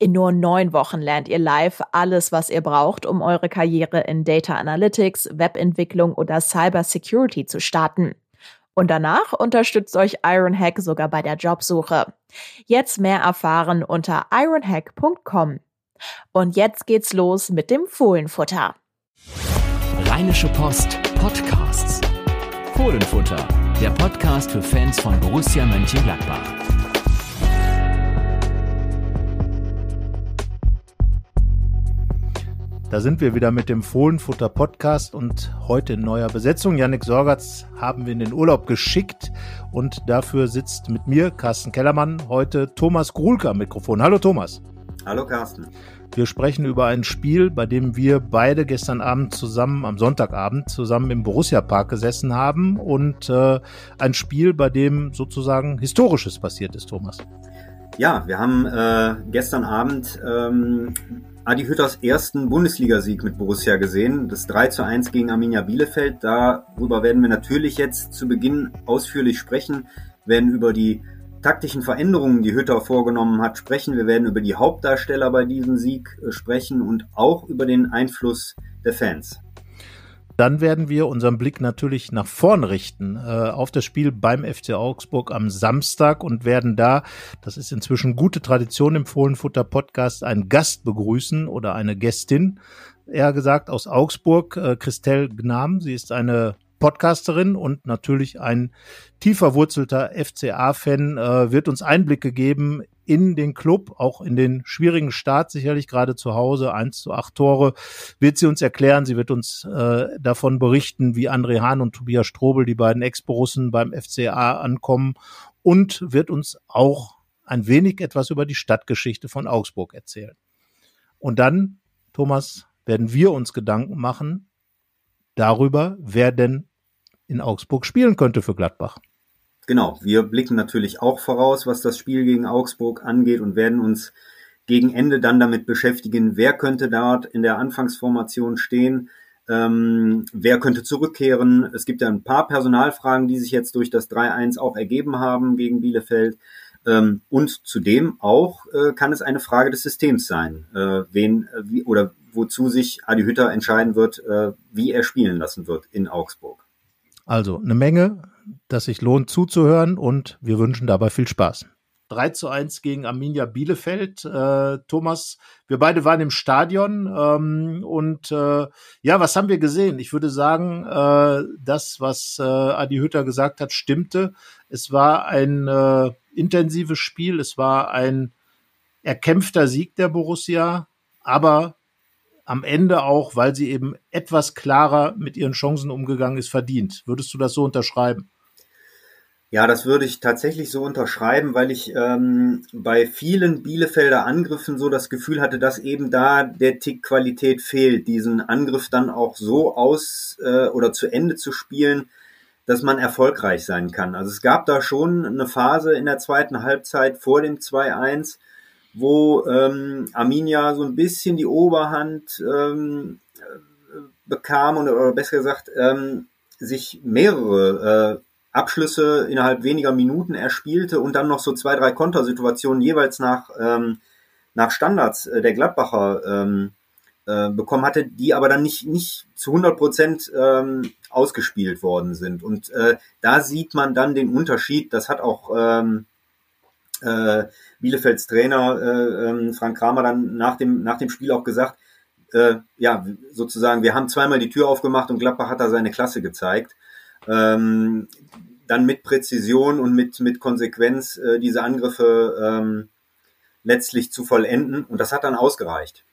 In nur neun Wochen lernt ihr live alles, was ihr braucht, um eure Karriere in Data Analytics, Webentwicklung oder Cyber Security zu starten. Und danach unterstützt euch Ironhack sogar bei der Jobsuche. Jetzt mehr erfahren unter ironhack.com. Und jetzt geht's los mit dem Fohlenfutter. Rheinische Post Podcasts. Fohlenfutter, der Podcast für Fans von Borussia Mönchengladbach. Da sind wir wieder mit dem Fohlenfutter Podcast und heute in neuer Besetzung. Yannick Sorgatz haben wir in den Urlaub geschickt und dafür sitzt mit mir Carsten Kellermann heute Thomas Grulke am Mikrofon. Hallo Thomas. Hallo Carsten. Wir sprechen über ein Spiel, bei dem wir beide gestern Abend zusammen, am Sonntagabend, zusammen im Borussia Park gesessen haben und äh, ein Spiel, bei dem sozusagen Historisches passiert ist, Thomas. Ja, wir haben äh, gestern Abend ähm, Adi Hütters ersten Bundesligasieg mit Borussia gesehen. Das 3 zu 1 gegen Arminia Bielefeld. Darüber werden wir natürlich jetzt zu Beginn ausführlich sprechen. Wir werden über die taktischen Veränderungen, die Hütter vorgenommen hat, sprechen. Wir werden über die Hauptdarsteller bei diesem Sieg äh, sprechen und auch über den Einfluss der Fans. Dann werden wir unseren Blick natürlich nach vorn richten äh, auf das Spiel beim FC Augsburg am Samstag und werden da, das ist inzwischen gute Tradition im Fohlenfutter Podcast, einen Gast begrüßen oder eine Gästin, eher gesagt aus Augsburg, äh, Christelle Gnam. Sie ist eine Podcasterin und natürlich ein tiefer wurzelter FCA-Fan, äh, wird uns Einblicke geben in den Club, auch in den schwierigen Start, sicherlich gerade zu Hause, eins zu acht Tore, wird sie uns erklären. Sie wird uns äh, davon berichten, wie André Hahn und Tobias Strobel, die beiden Ex-Borussen beim FCA ankommen und wird uns auch ein wenig etwas über die Stadtgeschichte von Augsburg erzählen. Und dann, Thomas, werden wir uns Gedanken machen darüber, wer denn in Augsburg spielen könnte für Gladbach. Genau, wir blicken natürlich auch voraus, was das Spiel gegen Augsburg angeht und werden uns gegen Ende dann damit beschäftigen, wer könnte dort in der Anfangsformation stehen, ähm, wer könnte zurückkehren. Es gibt ja ein paar Personalfragen, die sich jetzt durch das 3-1 auch ergeben haben gegen Bielefeld. Ähm, und zudem auch äh, kann es eine Frage des Systems sein, äh, wen äh, wie, oder wozu sich Adi Hütter entscheiden wird, äh, wie er spielen lassen wird in Augsburg. Also eine Menge das sich lohnt zuzuhören und wir wünschen dabei viel Spaß. 3 zu 1 gegen Arminia Bielefeld. Äh, Thomas, wir beide waren im Stadion ähm, und äh, ja, was haben wir gesehen? Ich würde sagen, äh, das, was äh, Adi Hütter gesagt hat, stimmte. Es war ein äh, intensives Spiel, es war ein erkämpfter Sieg der Borussia, aber am Ende auch, weil sie eben etwas klarer mit ihren Chancen umgegangen ist, verdient. Würdest du das so unterschreiben? Ja, das würde ich tatsächlich so unterschreiben, weil ich ähm, bei vielen Bielefelder Angriffen so das Gefühl hatte, dass eben da der Tick Qualität fehlt, diesen Angriff dann auch so aus äh, oder zu Ende zu spielen, dass man erfolgreich sein kann. Also es gab da schon eine Phase in der zweiten Halbzeit vor dem 2-1, wo ähm, Arminia so ein bisschen die Oberhand ähm, bekam und, oder besser gesagt ähm, sich mehrere äh, Abschlüsse innerhalb weniger Minuten erspielte und dann noch so zwei, drei Kontersituationen jeweils nach, ähm, nach Standards äh, der Gladbacher ähm, äh, bekommen hatte, die aber dann nicht, nicht zu 100 Prozent ähm, ausgespielt worden sind. Und äh, da sieht man dann den Unterschied. Das hat auch ähm, äh, Bielefelds Trainer äh, ähm, Frank Kramer dann nach dem, nach dem Spiel auch gesagt, äh, ja, sozusagen, wir haben zweimal die Tür aufgemacht und Gladbach hat da seine Klasse gezeigt. Ähm, dann mit Präzision und mit, mit Konsequenz äh, diese Angriffe ähm, letztlich zu vollenden. Und das hat dann ausgereicht.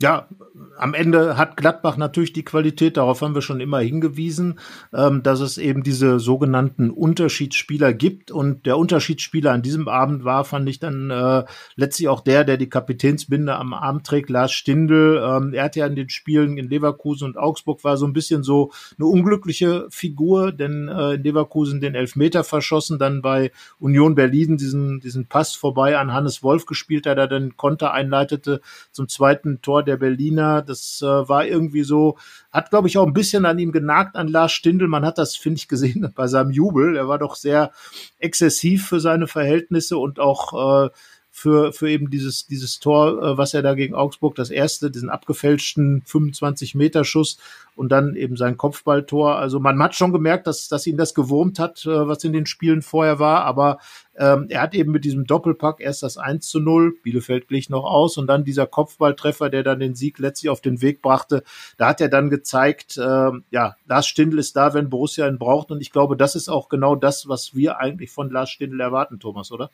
Ja, am Ende hat Gladbach natürlich die Qualität, darauf haben wir schon immer hingewiesen, ähm, dass es eben diese sogenannten Unterschiedsspieler gibt. Und der Unterschiedsspieler an diesem Abend war, fand ich dann äh, letztlich auch der, der die Kapitänsbinde am Arm trägt, Lars Stindl. Ähm, er hat ja in den Spielen in Leverkusen und Augsburg war so ein bisschen so eine unglückliche Figur, denn äh, in Leverkusen den Elfmeter verschossen, dann bei Union Berlin diesen, diesen Pass vorbei an Hannes Wolf gespielt, der da den Konter einleitete zum zweiten Tor der Berliner. Das äh, war irgendwie so, hat, glaube ich, auch ein bisschen an ihm genagt, an Lars Stindl. Man hat das, finde ich, gesehen bei seinem Jubel. Er war doch sehr exzessiv für seine Verhältnisse und auch äh, für, für eben dieses, dieses Tor, äh, was er da gegen Augsburg, das erste, diesen abgefälschten 25-Meter-Schuss und dann eben sein Kopfballtor. Also man hat schon gemerkt, dass, dass ihn das gewurmt hat, äh, was in den Spielen vorher war, aber ähm, er hat eben mit diesem Doppelpack erst das 1 zu 0, Bielefeld glich noch aus und dann dieser Kopfballtreffer, der dann den Sieg letztlich auf den Weg brachte. Da hat er dann gezeigt, äh, ja, Lars Stindl ist da, wenn Borussia ihn braucht und ich glaube, das ist auch genau das, was wir eigentlich von Lars Stindl erwarten, Thomas, oder?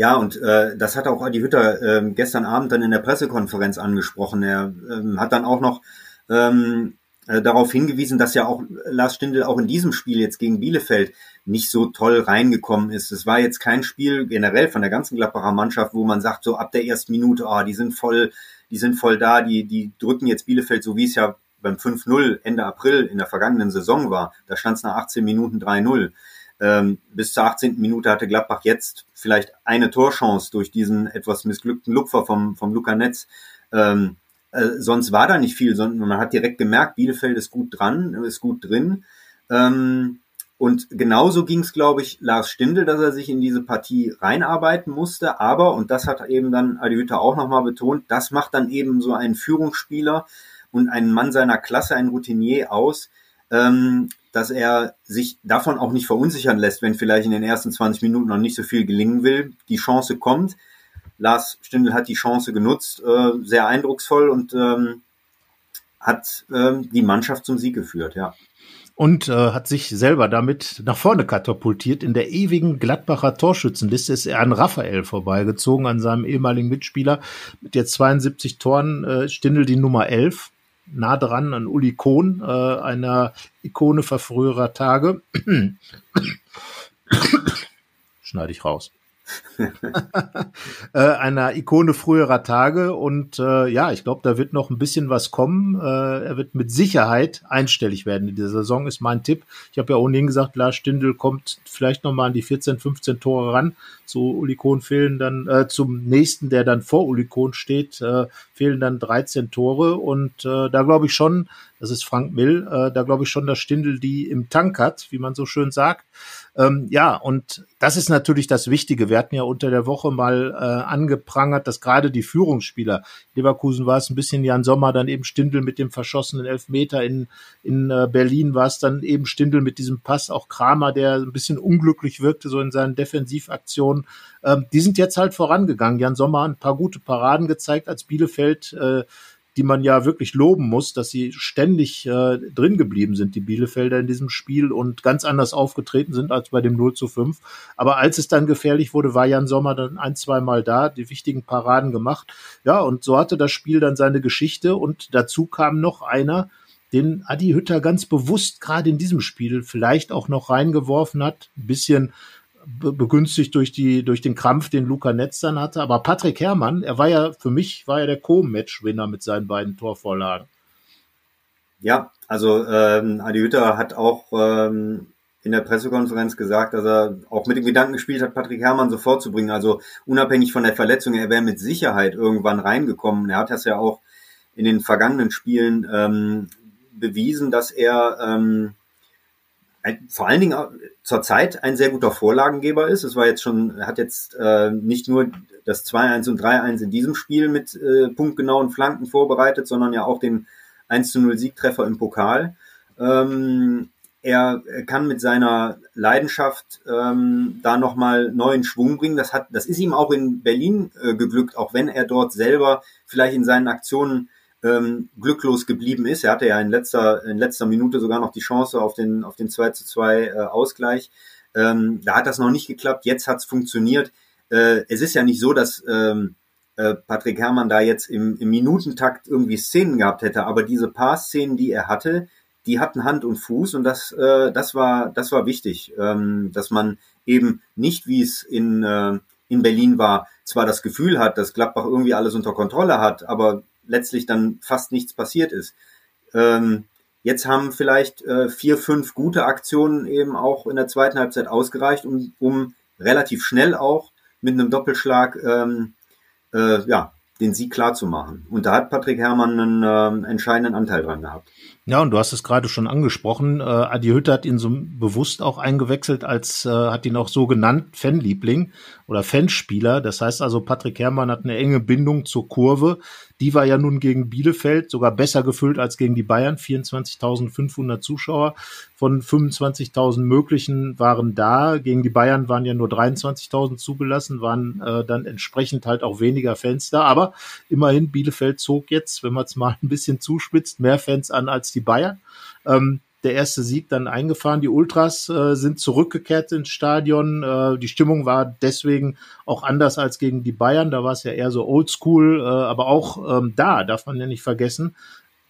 Ja, und äh, das hat auch Adi Hütter äh, gestern Abend dann in der Pressekonferenz angesprochen. Er ähm, hat dann auch noch ähm, äh, darauf hingewiesen, dass ja auch Lars Stindl auch in diesem Spiel jetzt gegen Bielefeld nicht so toll reingekommen ist. Es war jetzt kein Spiel generell von der ganzen Gladbacher Mannschaft, wo man sagt, so ab der ersten Minute, ah, oh, die sind voll, die sind voll da, die, die drücken jetzt Bielefeld, so wie es ja beim 5-0 Ende April in der vergangenen Saison war. Da stand es nach 18 Minuten 3-0. Ähm, bis zur 18. Minute hatte Gladbach jetzt vielleicht eine Torchance durch diesen etwas missglückten Lupfer vom, vom Luca Netz. Ähm, äh, sonst war da nicht viel, sondern man hat direkt gemerkt, Bielefeld ist gut dran, ist gut drin. Ähm, und genauso ging es, glaube ich, Lars Stindl, dass er sich in diese Partie reinarbeiten musste. Aber, und das hat eben dann Adi Hütter auch nochmal betont, das macht dann eben so einen Führungsspieler und einen Mann seiner Klasse, ein Routinier aus, ähm, dass er sich davon auch nicht verunsichern lässt, wenn vielleicht in den ersten 20 Minuten noch nicht so viel gelingen will. Die Chance kommt. Lars Stindl hat die Chance genutzt, äh, sehr eindrucksvoll und ähm, hat ähm, die Mannschaft zum Sieg geführt, ja. Und äh, hat sich selber damit nach vorne katapultiert. In der ewigen Gladbacher Torschützenliste ist er an Raphael vorbeigezogen, an seinem ehemaligen Mitspieler. Mit jetzt 72 Toren äh, Stindl die Nummer 11 nah dran an Uli Kohn, äh, einer Ikone verfrüherer Tage. Schneide ich raus. äh, einer Ikone früherer Tage und äh, ja, ich glaube, da wird noch ein bisschen was kommen. Äh, er wird mit Sicherheit einstellig werden in dieser Saison, ist mein Tipp. Ich habe ja ohnehin gesagt, Lars Stindl kommt vielleicht noch mal an die 14, 15 Tore ran. Zu Uli Kohn fehlen dann, äh, zum nächsten, der dann vor Uli Kohn steht, äh, fehlen dann 13 Tore und äh, da glaube ich schon, das ist Frank Mill, äh, da glaube ich schon, dass Stindl die im Tank hat, wie man so schön sagt. Ähm, ja, und das ist natürlich das Wichtige. Wir hatten ja unter der Woche mal äh, angeprangert, dass gerade die Führungsspieler, Leverkusen war es ein bisschen Jan Sommer, dann eben Stindl mit dem verschossenen Elfmeter, in, in äh, Berlin war es dann eben Stindl mit diesem Pass, auch Kramer, der ein bisschen unglücklich wirkte, so in seinen Defensivaktionen. Ähm, die sind jetzt halt vorangegangen. Jan Sommer hat ein paar gute Paraden gezeigt, als Bielefeld äh, die man ja wirklich loben muss, dass sie ständig äh, drin geblieben sind, die Bielefelder in diesem Spiel und ganz anders aufgetreten sind als bei dem 0 zu 5. Aber als es dann gefährlich wurde, war Jan Sommer dann ein, zwei Mal da, die wichtigen Paraden gemacht. Ja, und so hatte das Spiel dann seine Geschichte und dazu kam noch einer, den Adi Hütter ganz bewusst gerade in diesem Spiel vielleicht auch noch reingeworfen hat, ein bisschen begünstigt durch die durch den Krampf, den Luca Netz dann hatte. Aber Patrick Herrmann, er war ja für mich war ja der Co-Match-Winner mit seinen beiden Torvorlagen. Ja, also ähm, Adi Hütter hat auch ähm, in der Pressekonferenz gesagt, dass er auch mit dem Gedanken gespielt hat, Patrick Herrmann sofort zu bringen. Also unabhängig von der Verletzung, er wäre mit Sicherheit irgendwann reingekommen. Er hat das ja auch in den vergangenen Spielen ähm, bewiesen, dass er ähm, ein, vor allen Dingen zurzeit ein sehr guter Vorlagengeber ist. Es war jetzt schon, hat jetzt äh, nicht nur das 2-1 und 3-1 in diesem Spiel mit äh, punktgenauen Flanken vorbereitet, sondern ja auch den 1-0 Siegtreffer im Pokal. Ähm, er kann mit seiner Leidenschaft ähm, da nochmal neuen Schwung bringen. Das hat, das ist ihm auch in Berlin äh, geglückt, auch wenn er dort selber vielleicht in seinen Aktionen ähm, glücklos geblieben ist. Er hatte ja in letzter, in letzter Minute sogar noch die Chance auf den, auf den 2 zu 2 äh, Ausgleich. Ähm, da hat das noch nicht geklappt, jetzt hat es funktioniert. Äh, es ist ja nicht so, dass ähm, äh, Patrick Herrmann da jetzt im, im Minutentakt irgendwie Szenen gehabt hätte, aber diese paar Szenen, die er hatte, die hatten Hand und Fuß und das, äh, das war, das war wichtig, ähm, dass man eben nicht, wie es in, äh, in Berlin war, zwar das Gefühl hat, dass Gladbach irgendwie alles unter Kontrolle hat, aber letztlich dann fast nichts passiert ist. Ähm, jetzt haben vielleicht äh, vier, fünf gute Aktionen eben auch in der zweiten Halbzeit ausgereicht, um, um relativ schnell auch mit einem Doppelschlag ähm, äh, ja, den Sieg klar zu machen. Und da hat Patrick Herrmann einen äh, entscheidenden Anteil dran gehabt. Ja, und du hast es gerade schon angesprochen. Äh, Adi Hütte hat ihn so bewusst auch eingewechselt, als äh, hat ihn auch so genannt, Fanliebling oder Fanspieler. Das heißt also, Patrick Herrmann hat eine enge Bindung zur Kurve. Die war ja nun gegen Bielefeld sogar besser gefüllt als gegen die Bayern. 24.500 Zuschauer von 25.000 möglichen waren da. Gegen die Bayern waren ja nur 23.000 zugelassen, waren äh, dann entsprechend halt auch weniger Fans da. Aber immerhin, Bielefeld zog jetzt, wenn man es mal ein bisschen zuspitzt, mehr Fans an als die Bayern. Ähm, der erste Sieg dann eingefahren. Die Ultras äh, sind zurückgekehrt ins Stadion. Äh, die Stimmung war deswegen auch anders als gegen die Bayern. Da war es ja eher so oldschool, äh, aber auch ähm, da darf man ja nicht vergessen.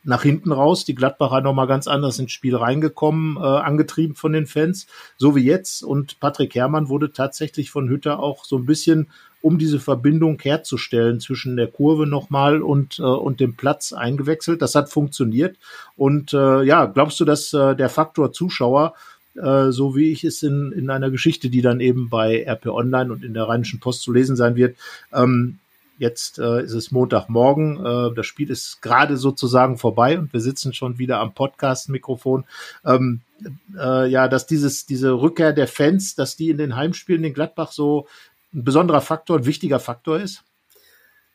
Nach hinten raus, die Gladbacher nochmal ganz anders ins Spiel reingekommen, äh, angetrieben von den Fans, so wie jetzt. Und Patrick Herrmann wurde tatsächlich von Hütter auch so ein bisschen um diese Verbindung herzustellen zwischen der Kurve nochmal und, äh, und dem Platz eingewechselt. Das hat funktioniert. Und äh, ja, glaubst du, dass äh, der Faktor Zuschauer, äh, so wie ich es in, in einer Geschichte, die dann eben bei RP Online und in der Rheinischen Post zu lesen sein wird, ähm, Jetzt äh, ist es Montagmorgen. Äh, das Spiel ist gerade sozusagen vorbei und wir sitzen schon wieder am Podcast-Mikrofon. Ähm, äh, ja, dass dieses, diese Rückkehr der Fans, dass die in den Heimspielen in Gladbach so ein besonderer Faktor, ein wichtiger Faktor ist?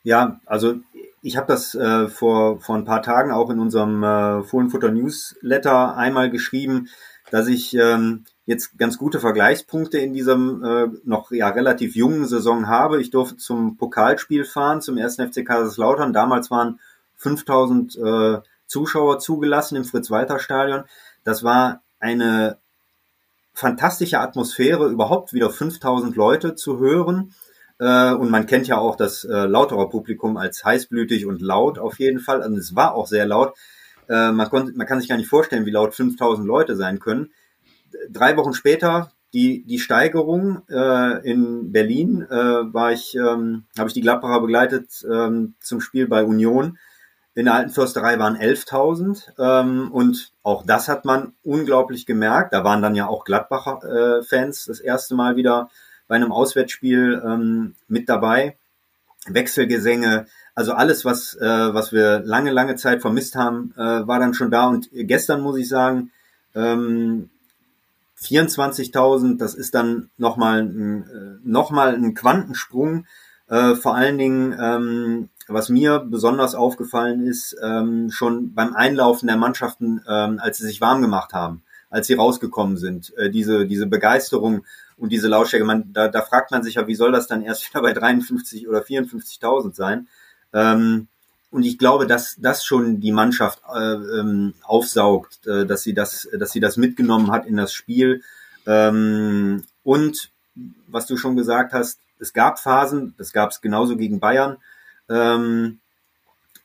Ja, also ich habe das äh, vor, vor ein paar Tagen auch in unserem äh, Fohlenfutter Newsletter einmal geschrieben, dass ich ähm, jetzt ganz gute Vergleichspunkte in diesem äh, noch ja relativ jungen Saison habe. Ich durfte zum Pokalspiel fahren, zum ersten FC Kaiserslautern. Damals waren 5000 äh, Zuschauer zugelassen im Fritz-Walter-Stadion. Das war eine fantastische Atmosphäre, überhaupt wieder 5000 Leute zu hören. Äh, und man kennt ja auch das äh, lauterer Publikum als heißblütig und laut auf jeden Fall. Also es war auch sehr laut. Äh, man, konnte, man kann sich gar nicht vorstellen, wie laut 5000 Leute sein können. Drei Wochen später die, die Steigerung äh, in Berlin äh, war ich, ähm, habe ich die Gladbacher begleitet ähm, zum Spiel bei Union. In der alten Försterei waren 11.000 ähm, und auch das hat man unglaublich gemerkt. Da waren dann ja auch Gladbacher äh, Fans das erste Mal wieder bei einem Auswärtsspiel ähm, mit dabei. Wechselgesänge, also alles, was, äh, was wir lange, lange Zeit vermisst haben, äh, war dann schon da. Und gestern muss ich sagen, ähm, 24.000, das ist dann nochmal ein, äh, noch ein Quantensprung. Äh, vor allen Dingen ähm, was mir besonders aufgefallen ist, ähm, schon beim Einlaufen der Mannschaften, ähm, als sie sich warm gemacht haben, als sie rausgekommen sind, äh, diese, diese Begeisterung und diese Lautstärke, man, da, da fragt man sich ja, wie soll das dann erst wieder bei 53 oder 54.000 sein? Ähm, und ich glaube, dass das schon die Mannschaft äh, ähm, aufsaugt, äh, dass sie das, dass sie das mitgenommen hat in das Spiel. Ähm, und was du schon gesagt hast, es gab Phasen, das gab es genauso gegen Bayern, ähm,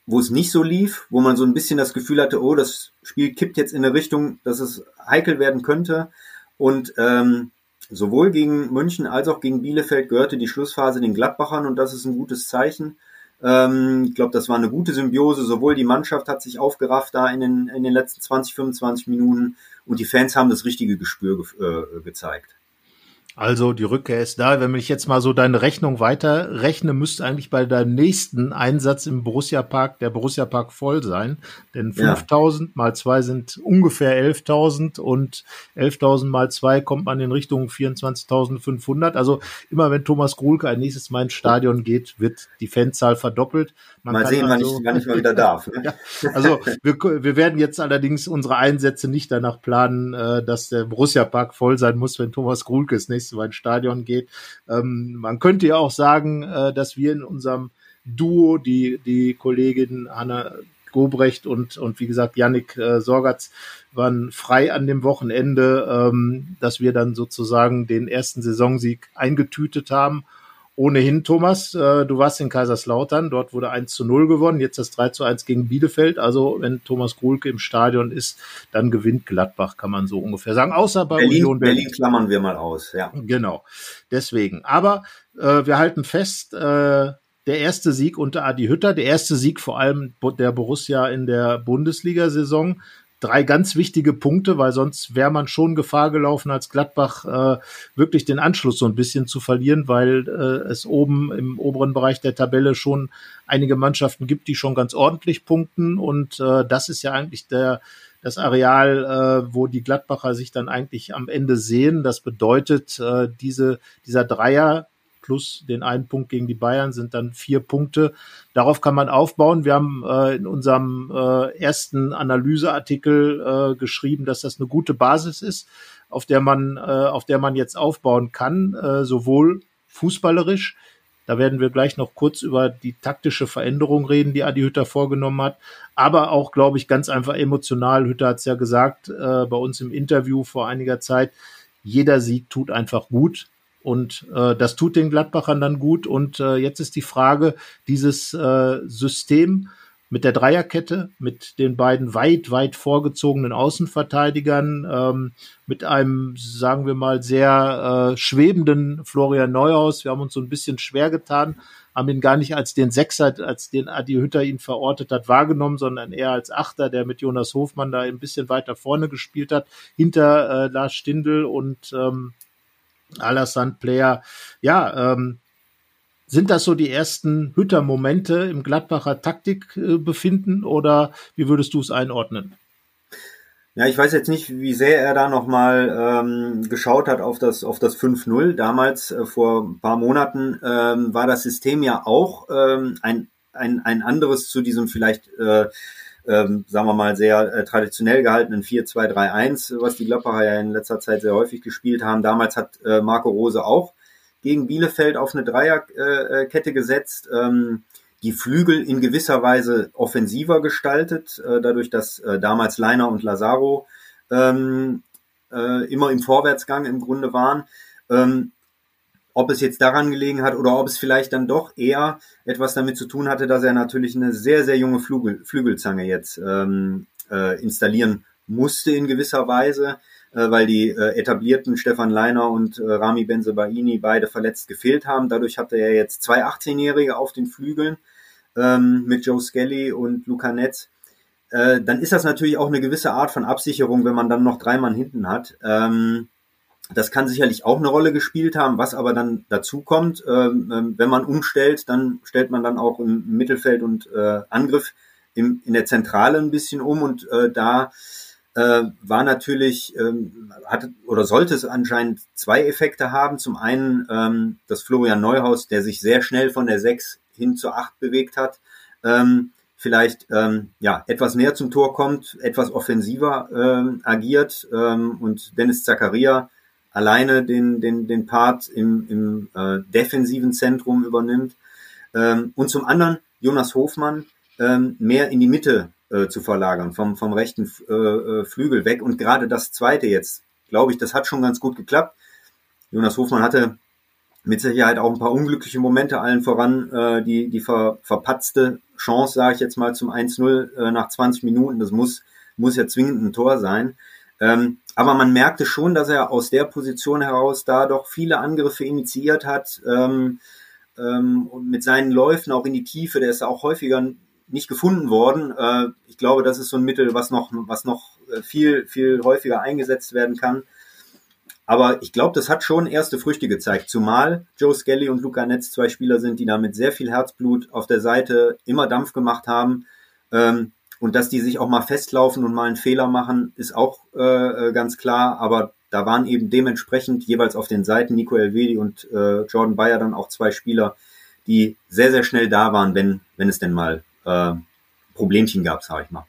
wo es nicht so lief, wo man so ein bisschen das Gefühl hatte, oh, das Spiel kippt jetzt in eine Richtung, dass es heikel werden könnte. Und ähm, sowohl gegen München als auch gegen Bielefeld gehörte die Schlussphase den Gladbachern und das ist ein gutes Zeichen. Ähm, ich glaube, das war eine gute Symbiose. Sowohl die Mannschaft hat sich aufgerafft da in den, in den letzten 20, 25 Minuten und die Fans haben das richtige Gespür ge äh, gezeigt. Also die Rückkehr ist da. Wenn ich jetzt mal so deine Rechnung weiter rechne, müsste eigentlich bei deinem nächsten Einsatz im Borussia Park der Borussia Park voll sein. Denn 5000 ja. mal zwei sind ungefähr 11.000 und 11.000 mal zwei kommt man in Richtung 24.500. Also immer wenn Thomas Grulke ein nächstes Mal ins Stadion geht, wird die Fanzahl verdoppelt. Man mal sehen, also, wann, ich, wann ich mal wieder darf. Ne? ja, also wir, wir werden jetzt allerdings unsere Einsätze nicht danach planen, äh, dass der Borussia Park voll sein muss, wenn Thomas Grulke das nächste Mal ins Stadion geht. Ähm, man könnte ja auch sagen, äh, dass wir in unserem Duo, die, die Kollegin Hanna Gobrecht und, und wie gesagt Yannick äh, Sorgatz waren frei an dem Wochenende, ähm, dass wir dann sozusagen den ersten Saisonsieg eingetütet haben ohnehin, Thomas, äh, du warst in Kaiserslautern, dort wurde 1 zu 0 gewonnen, jetzt das 3 zu 1 gegen Bielefeld. Also wenn Thomas Gruhlke im Stadion ist, dann gewinnt Gladbach, kann man so ungefähr sagen. Außer bei Berlin, Union Berlin. Berlin klammern wir mal aus, ja. Genau, deswegen. Aber äh, wir halten fest, äh, der erste Sieg unter Adi Hütter, der erste Sieg vor allem der Borussia in der Bundesliga-Saison drei ganz wichtige Punkte, weil sonst wäre man schon Gefahr gelaufen, als Gladbach äh, wirklich den Anschluss so ein bisschen zu verlieren, weil äh, es oben im oberen Bereich der Tabelle schon einige Mannschaften gibt, die schon ganz ordentlich punkten. Und äh, das ist ja eigentlich der das Areal, äh, wo die Gladbacher sich dann eigentlich am Ende sehen. Das bedeutet, äh, diese, dieser Dreier plus den einen Punkt gegen die Bayern sind dann vier Punkte. Darauf kann man aufbauen. Wir haben äh, in unserem äh, ersten Analyseartikel äh, geschrieben, dass das eine gute Basis ist, auf der man, äh, auf der man jetzt aufbauen kann, äh, sowohl fußballerisch. Da werden wir gleich noch kurz über die taktische Veränderung reden, die Adi Hütter vorgenommen hat. Aber auch, glaube ich, ganz einfach emotional. Hütter hat es ja gesagt äh, bei uns im Interview vor einiger Zeit. Jeder Sieg tut einfach gut. Und äh, das tut den Gladbachern dann gut. Und äh, jetzt ist die Frage, dieses äh, System mit der Dreierkette, mit den beiden weit, weit vorgezogenen Außenverteidigern, ähm, mit einem, sagen wir mal, sehr äh, schwebenden Florian Neuhaus. Wir haben uns so ein bisschen schwer getan, haben ihn gar nicht als den Sechser, als den Adi Hütter ihn verortet hat, wahrgenommen, sondern eher als Achter, der mit Jonas Hofmann da ein bisschen weiter vorne gespielt hat, hinter äh, Lars Stindl und ähm, Alassane Player. Ja, ähm, sind das so die ersten Hütter-Momente im Gladbacher Taktik äh, oder wie würdest du es einordnen? Ja, ich weiß jetzt nicht, wie sehr er da nochmal ähm, geschaut hat auf das, auf das 5-0. Damals, äh, vor ein paar Monaten, ähm, war das System ja auch ähm, ein, ein, ein anderes zu diesem vielleicht äh, ähm, sagen wir mal, sehr äh, traditionell gehaltenen 4-2-3-1, was die Gladbacher ja in letzter Zeit sehr häufig gespielt haben. Damals hat äh, Marco Rose auch gegen Bielefeld auf eine Dreierkette äh, gesetzt, ähm, die Flügel in gewisser Weise offensiver gestaltet, äh, dadurch, dass äh, damals Leiner und Lazaro ähm, äh, immer im Vorwärtsgang im Grunde waren. Ähm, ob es jetzt daran gelegen hat oder ob es vielleicht dann doch eher etwas damit zu tun hatte, dass er natürlich eine sehr, sehr junge Flügel, Flügelzange jetzt ähm, äh, installieren musste in gewisser Weise, äh, weil die äh, etablierten Stefan Leiner und äh, Rami Benzebaini beide verletzt gefehlt haben. Dadurch hatte er jetzt zwei 18-Jährige auf den Flügeln ähm, mit Joe Skelly und Luca Netz. Äh, dann ist das natürlich auch eine gewisse Art von Absicherung, wenn man dann noch drei Mann hinten hat. Ähm, das kann sicherlich auch eine Rolle gespielt haben, was aber dann dazu kommt, ähm, ähm, wenn man umstellt, dann stellt man dann auch im Mittelfeld und äh, Angriff im, in der Zentrale ein bisschen um und äh, da äh, war natürlich, ähm, hat oder sollte es anscheinend zwei Effekte haben. Zum einen ähm, das Florian Neuhaus, der sich sehr schnell von der 6 hin zur 8 bewegt hat, ähm, vielleicht ähm, ja etwas näher zum Tor kommt, etwas offensiver ähm, agiert ähm, und Dennis Zakaria alleine den, den, den Part im, im äh, defensiven Zentrum übernimmt. Ähm, und zum anderen Jonas Hofmann ähm, mehr in die Mitte äh, zu verlagern, vom, vom rechten äh, äh, Flügel weg. Und gerade das zweite jetzt, glaube ich, das hat schon ganz gut geklappt. Jonas Hofmann hatte mit Sicherheit auch ein paar unglückliche Momente, allen voran äh, die, die ver, verpatzte Chance, sage ich jetzt mal, zum 1-0 äh, nach 20 Minuten. Das muss, muss ja zwingend ein Tor sein. Ähm, aber man merkte schon, dass er aus der Position heraus da doch viele Angriffe initiiert hat, ähm, ähm, mit seinen Läufen auch in die Tiefe. Der ist auch häufiger nicht gefunden worden. Äh, ich glaube, das ist so ein Mittel, was noch, was noch äh, viel, viel häufiger eingesetzt werden kann. Aber ich glaube, das hat schon erste Früchte gezeigt. Zumal Joe Skelly und Luca Netz zwei Spieler sind, die da mit sehr viel Herzblut auf der Seite immer Dampf gemacht haben. Ähm, und dass die sich auch mal festlaufen und mal einen Fehler machen, ist auch äh, äh, ganz klar. Aber da waren eben dementsprechend jeweils auf den Seiten Nico Elvedi und äh, Jordan Bayer dann auch zwei Spieler, die sehr, sehr schnell da waren, wenn, wenn es denn mal äh, Problemchen gab, sage ich mal.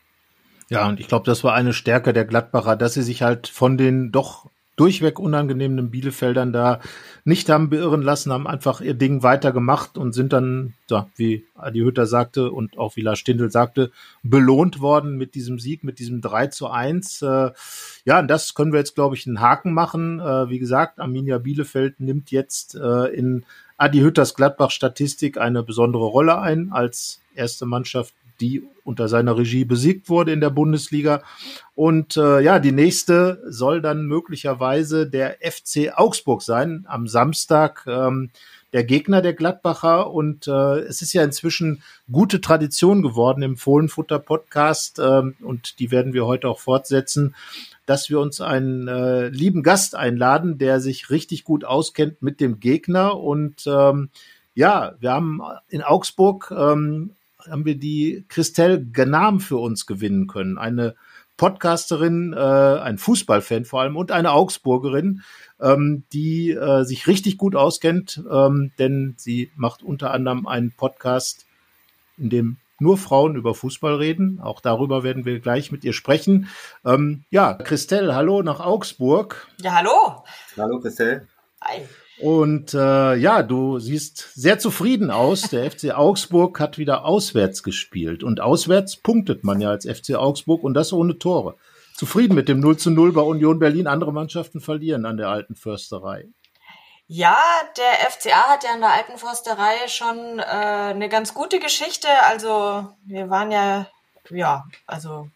Ja, und ich glaube, das war eine Stärke der Gladbacher, dass sie sich halt von den doch durchweg unangenehmen Bielefeldern da nicht haben beirren lassen, haben einfach ihr Ding weitergemacht und sind dann, ja, wie Adi Hütter sagte und auch wie Lars Stindl sagte, belohnt worden mit diesem Sieg, mit diesem 3 zu 1. Äh, ja, und das können wir jetzt, glaube ich, einen Haken machen. Äh, wie gesagt, Arminia Bielefeld nimmt jetzt äh, in Adi Hütters Gladbach-Statistik eine besondere Rolle ein als erste Mannschaft die unter seiner Regie besiegt wurde in der Bundesliga. Und äh, ja, die nächste soll dann möglicherweise der FC Augsburg sein am Samstag. Ähm, der Gegner der Gladbacher und äh, es ist ja inzwischen gute Tradition geworden im Fohlenfutter Podcast ähm, und die werden wir heute auch fortsetzen, dass wir uns einen äh, lieben Gast einladen, der sich richtig gut auskennt mit dem Gegner und ähm, ja, wir haben in Augsburg ähm, haben wir die Christelle Gnam für uns gewinnen können. Eine Podcasterin, äh, ein Fußballfan vor allem und eine Augsburgerin, ähm, die äh, sich richtig gut auskennt, ähm, denn sie macht unter anderem einen Podcast, in dem nur Frauen über Fußball reden. Auch darüber werden wir gleich mit ihr sprechen. Ähm, ja, Christelle, hallo nach Augsburg. Ja, hallo. Hallo, Christelle. Hi. Und äh, ja, du siehst sehr zufrieden aus. Der FC Augsburg hat wieder auswärts gespielt. Und auswärts punktet man ja als FC Augsburg und das ohne Tore. Zufrieden mit dem 0 zu 0 bei Union Berlin. Andere Mannschaften verlieren an der alten Försterei. Ja, der FCA hat ja an der alten Försterei schon äh, eine ganz gute Geschichte. Also wir waren ja, ja, also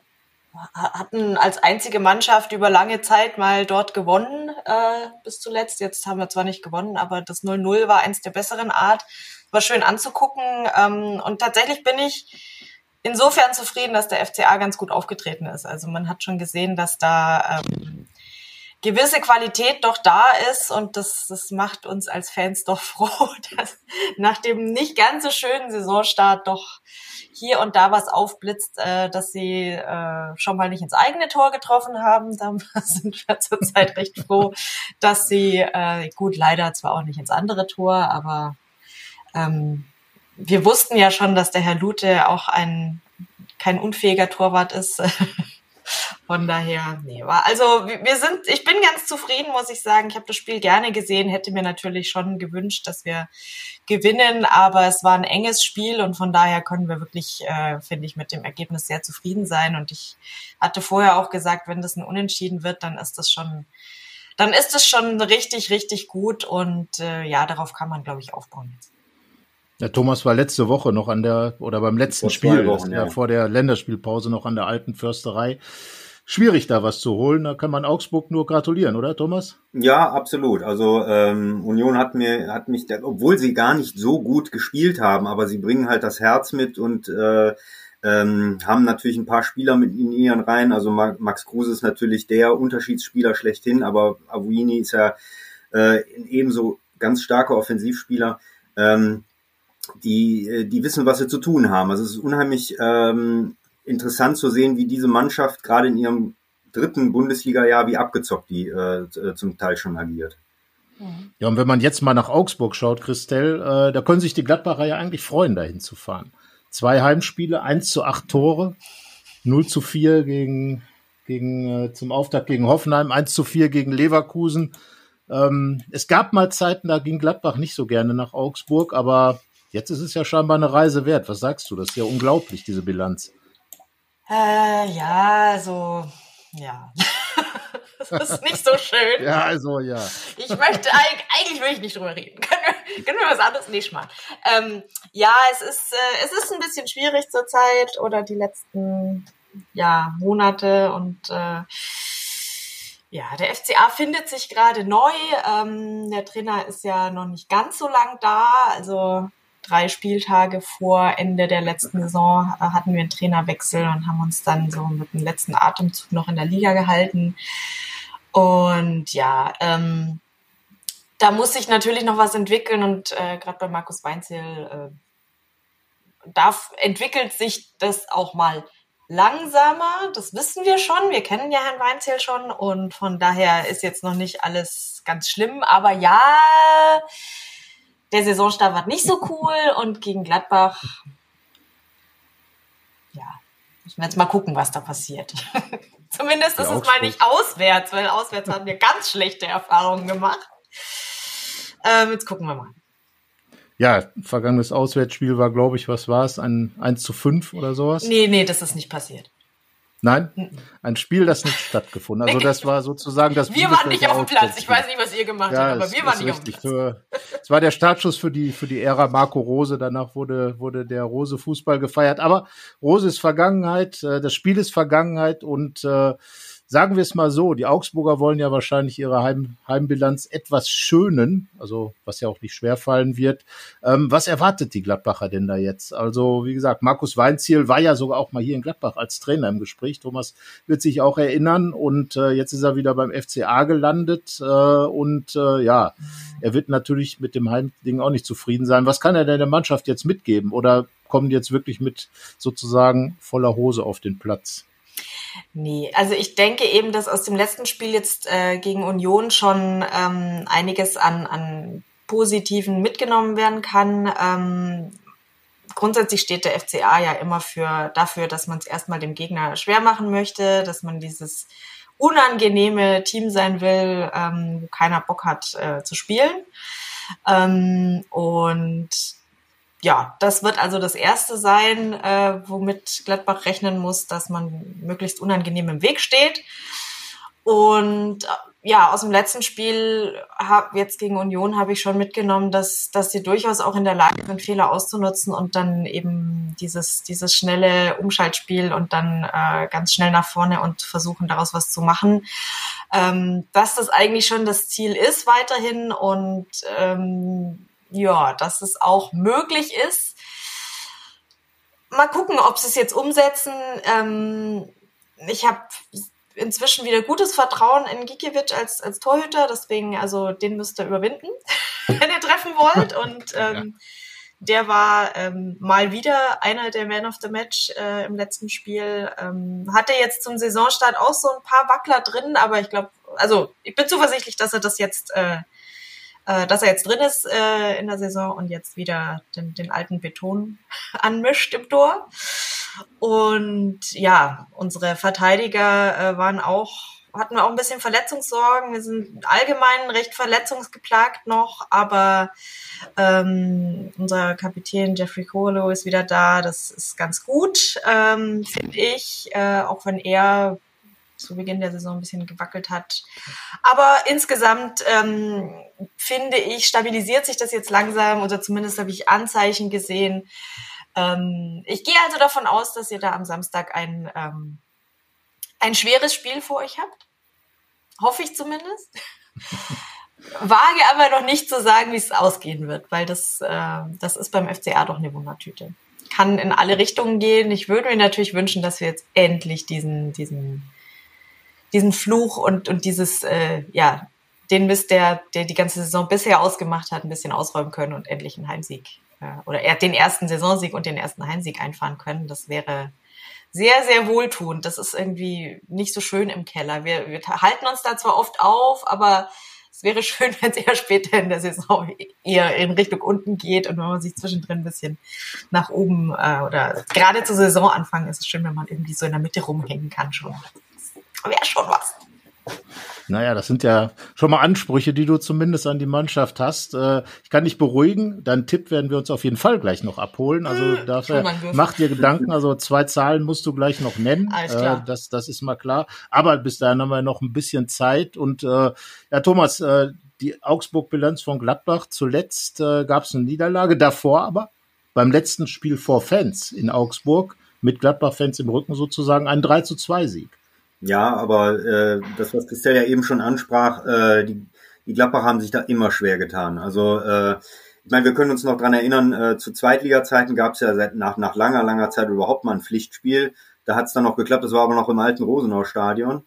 hatten als einzige Mannschaft über lange Zeit mal dort gewonnen äh, bis zuletzt. Jetzt haben wir zwar nicht gewonnen, aber das 0-0 war eins der besseren Art. War schön anzugucken. Ähm, und tatsächlich bin ich insofern zufrieden, dass der FCA ganz gut aufgetreten ist. Also man hat schon gesehen, dass da ähm, gewisse Qualität doch da ist und das, das macht uns als Fans doch froh, dass nach dem nicht ganz so schönen Saisonstart doch hier und da was aufblitzt, äh, dass sie äh, schon mal nicht ins eigene Tor getroffen haben. Da sind wir zurzeit recht froh, dass sie, äh, gut, leider zwar auch nicht ins andere Tor, aber ähm, wir wussten ja schon, dass der Herr Lute auch ein kein unfähiger Torwart ist. Von daher, nee, war also wir sind, ich bin ganz zufrieden, muss ich sagen. Ich habe das Spiel gerne gesehen, hätte mir natürlich schon gewünscht, dass wir gewinnen, aber es war ein enges Spiel und von daher können wir wirklich, äh, finde ich, mit dem Ergebnis sehr zufrieden sein. Und ich hatte vorher auch gesagt, wenn das ein Unentschieden wird, dann ist das schon, dann ist es schon richtig, richtig gut und äh, ja, darauf kann man, glaube ich, aufbauen jetzt. Ja, Thomas war letzte Woche noch an der, oder beim letzten Spiel, Wochen, ja. vor der Länderspielpause noch an der alten Försterei. Schwierig da was zu holen, da kann man Augsburg nur gratulieren, oder Thomas? Ja, absolut. Also ähm, Union hat mir, hat mich, obwohl sie gar nicht so gut gespielt haben, aber sie bringen halt das Herz mit und äh, ähm, haben natürlich ein paar Spieler mit in ihren Reihen. Also Max Kruse ist natürlich der Unterschiedsspieler schlechthin, aber Avuini ist ja äh, ebenso ganz starker Offensivspieler. Ähm, die, äh, die wissen, was sie zu tun haben. Also es ist unheimlich ähm, interessant zu sehen, wie diese Mannschaft gerade in ihrem dritten Bundesliga-Jahr, wie abgezockt die äh, zum Teil schon agiert. Ja, und wenn man jetzt mal nach Augsburg schaut, Christelle, äh, da können sich die Gladbacher ja eigentlich freuen, dahin zu fahren. Zwei Heimspiele, eins zu acht Tore, 0 zu 4 gegen, gegen, äh, zum Auftakt gegen Hoffenheim, 1 zu 4 gegen Leverkusen. Ähm, es gab mal Zeiten, da ging Gladbach nicht so gerne nach Augsburg, aber Jetzt ist es ja scheinbar eine Reise wert. Was sagst du? Das ist ja unglaublich, diese Bilanz. Äh, ja, so, ja. das ist nicht so schön. ja, also, ja. Ich möchte, eigentlich will ich nicht drüber reden. Können wir, können wir was anderes nicht machen? Ähm, ja, es ist, äh, es ist ein bisschen schwierig zurzeit oder die letzten, ja, Monate und, äh, ja, der FCA findet sich gerade neu. Ähm, der Trainer ist ja noch nicht ganz so lang da. Also drei Spieltage vor Ende der letzten Saison äh, hatten wir einen Trainerwechsel und haben uns dann so mit dem letzten Atemzug noch in der Liga gehalten. Und ja, ähm, da muss sich natürlich noch was entwickeln und äh, gerade bei Markus Weinzel äh, entwickelt sich das auch mal langsamer. Das wissen wir schon. Wir kennen ja Herrn Weinzel schon und von daher ist jetzt noch nicht alles ganz schlimm. Aber ja, der Saisonstart war nicht so cool und gegen Gladbach, ja, müssen wir jetzt mal gucken, was da passiert. Zumindest ist es mal nicht auswärts, weil auswärts haben wir ganz schlechte Erfahrungen gemacht. Ähm, jetzt gucken wir mal. Ja, vergangenes Auswärtsspiel war, glaube ich, was war es? Ein 1 zu 5 oder sowas? Nee, nee, das ist nicht passiert. Nein? Ein Spiel, das nicht stattgefunden. Also das war sozusagen das Wir waren nicht auf dem Platz. Ich weiß nicht, was ihr gemacht ja, habt, aber wir waren nicht auf dem Platz. Für, es war der Startschuss für die, für die Ära Marco Rose. Danach wurde, wurde der Rose Fußball gefeiert. Aber Rose ist Vergangenheit, äh, das Spiel ist Vergangenheit und äh, sagen wir es mal so, die Augsburger wollen ja wahrscheinlich ihre Heim, Heimbilanz etwas schönen, also was ja auch nicht schwer fallen wird. Ähm, was erwartet die Gladbacher denn da jetzt? Also wie gesagt, Markus Weinziel war ja sogar auch mal hier in Gladbach als Trainer im Gespräch. Thomas wird sich auch erinnern und äh, jetzt ist er wieder beim FCA gelandet äh, und äh, ja, er wird natürlich mit dem Heimding auch nicht zufrieden sein. Was kann er denn der Mannschaft jetzt mitgeben oder kommen die jetzt wirklich mit sozusagen voller Hose auf den Platz? Nee, also ich denke eben, dass aus dem letzten Spiel jetzt äh, gegen Union schon ähm, einiges an, an Positiven mitgenommen werden kann. Ähm, grundsätzlich steht der FCA ja immer für dafür, dass man es erstmal dem Gegner schwer machen möchte, dass man dieses unangenehme Team sein will, ähm, wo keiner Bock hat äh, zu spielen. Ähm, und ja, das wird also das erste sein, äh, womit Gladbach rechnen muss, dass man möglichst unangenehm im Weg steht. Und äh, ja, aus dem letzten Spiel hab, jetzt gegen Union habe ich schon mitgenommen, dass, dass sie durchaus auch in der Lage sind, Fehler auszunutzen und dann eben dieses, dieses schnelle Umschaltspiel und dann äh, ganz schnell nach vorne und versuchen daraus was zu machen. Ähm, dass das eigentlich schon das Ziel ist weiterhin und ähm, ja, dass es auch möglich ist. Mal gucken, ob sie es jetzt umsetzen. Ähm, ich habe inzwischen wieder gutes Vertrauen in Gikiewicz als, als Torhüter, deswegen, also den müsst ihr überwinden, wenn ihr treffen wollt. Und ähm, der war ähm, mal wieder einer der Man of the Match äh, im letzten Spiel. Ähm, hatte jetzt zum Saisonstart auch so ein paar Wackler drin, aber ich glaube, also ich bin zuversichtlich, dass er das jetzt äh, äh, dass er jetzt drin ist äh, in der Saison und jetzt wieder den, den alten Beton anmischt im Tor. Und ja, unsere Verteidiger äh, waren auch hatten wir auch ein bisschen Verletzungssorgen. Wir sind allgemein recht verletzungsgeplagt noch, aber ähm, unser Kapitän Jeffrey Kohlo ist wieder da. Das ist ganz gut, ähm, finde ich, äh, auch wenn er zu Beginn der Saison ein bisschen gewackelt hat. Aber insgesamt ähm, finde ich, stabilisiert sich das jetzt langsam oder zumindest habe ich Anzeichen gesehen. Ähm, ich gehe also davon aus, dass ihr da am Samstag ein, ähm, ein schweres Spiel vor euch habt. Hoffe ich zumindest. Wage aber noch nicht zu sagen, wie es ausgehen wird, weil das, äh, das ist beim FCA doch eine Wundertüte. Kann in alle Richtungen gehen. Ich würde mir natürlich wünschen, dass wir jetzt endlich diesen, diesen diesen Fluch und, und dieses, äh, ja, den Mist, der, der die ganze Saison bisher ausgemacht hat, ein bisschen ausräumen können und endlich einen Heimsieg äh, oder er den ersten Saisonsieg und den ersten Heimsieg einfahren können. Das wäre sehr, sehr wohltuend. Das ist irgendwie nicht so schön im Keller. Wir, wir halten uns da zwar oft auf, aber es wäre schön, wenn es eher später in der Saison eher in Richtung unten geht und wenn man sich zwischendrin ein bisschen nach oben äh, oder gerade zu Saisonanfang ist es schön, wenn man irgendwie so in der Mitte rumhängen kann schon wäre schon was. Naja, das sind ja schon mal Ansprüche, die du zumindest an die Mannschaft hast. Äh, ich kann dich beruhigen. Deinen Tipp werden wir uns auf jeden Fall gleich noch abholen. Also hm, dafür mach dir Gedanken. Also zwei Zahlen musst du gleich noch nennen. Alles klar. Äh, das, das ist mal klar. Aber bis dahin haben wir noch ein bisschen Zeit. Und äh, ja, Thomas, die Augsburg-Bilanz von Gladbach. Zuletzt gab es eine Niederlage. Davor aber beim letzten Spiel vor Fans in Augsburg mit Gladbach-Fans im Rücken sozusagen ein 3 zu 2 Sieg. Ja, aber äh, das, was Christel ja eben schon ansprach, äh, die, die Gladbach haben sich da immer schwer getan. Also äh, ich meine, wir können uns noch dran erinnern, äh, zu Zweitliga-Zeiten gab es ja seit, nach, nach langer, langer Zeit überhaupt mal ein Pflichtspiel. Da hat es dann noch geklappt, das war aber noch im alten Rosenau-Stadion.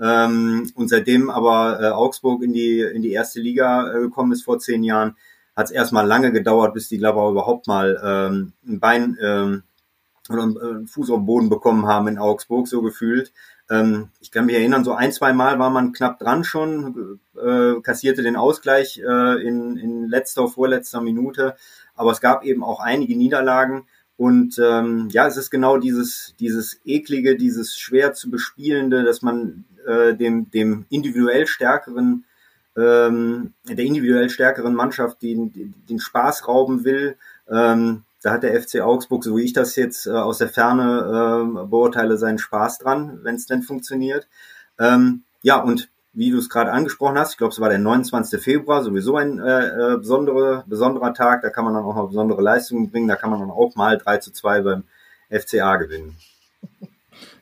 Ähm, und seitdem aber äh, Augsburg in die, in die erste Liga äh, gekommen ist vor zehn Jahren, hat es erstmal lange gedauert, bis die Gladbacher überhaupt mal ähm, ein Bein ähm, oder einen Fuß auf den Boden bekommen haben in Augsburg, so gefühlt. Ähm, ich kann mich erinnern, so ein, zwei Mal war man knapp dran schon, äh, kassierte den Ausgleich äh, in, in letzter, vorletzter Minute. Aber es gab eben auch einige Niederlagen. Und ähm, ja, es ist genau dieses, dieses eklige, dieses schwer zu bespielende, dass man äh, dem, dem individuell stärkeren, ähm, der individuell stärkeren Mannschaft den, den Spaß rauben will. Ähm, da hat der FC Augsburg, so wie ich das jetzt äh, aus der Ferne äh, beurteile, seinen Spaß dran, wenn es denn funktioniert. Ähm, ja, und wie du es gerade angesprochen hast, ich glaube, es war der 29. Februar, sowieso ein äh, äh, besondere, besonderer Tag, da kann man dann auch noch besondere Leistungen bringen, da kann man dann auch mal 3 zu 2 beim FCA gewinnen.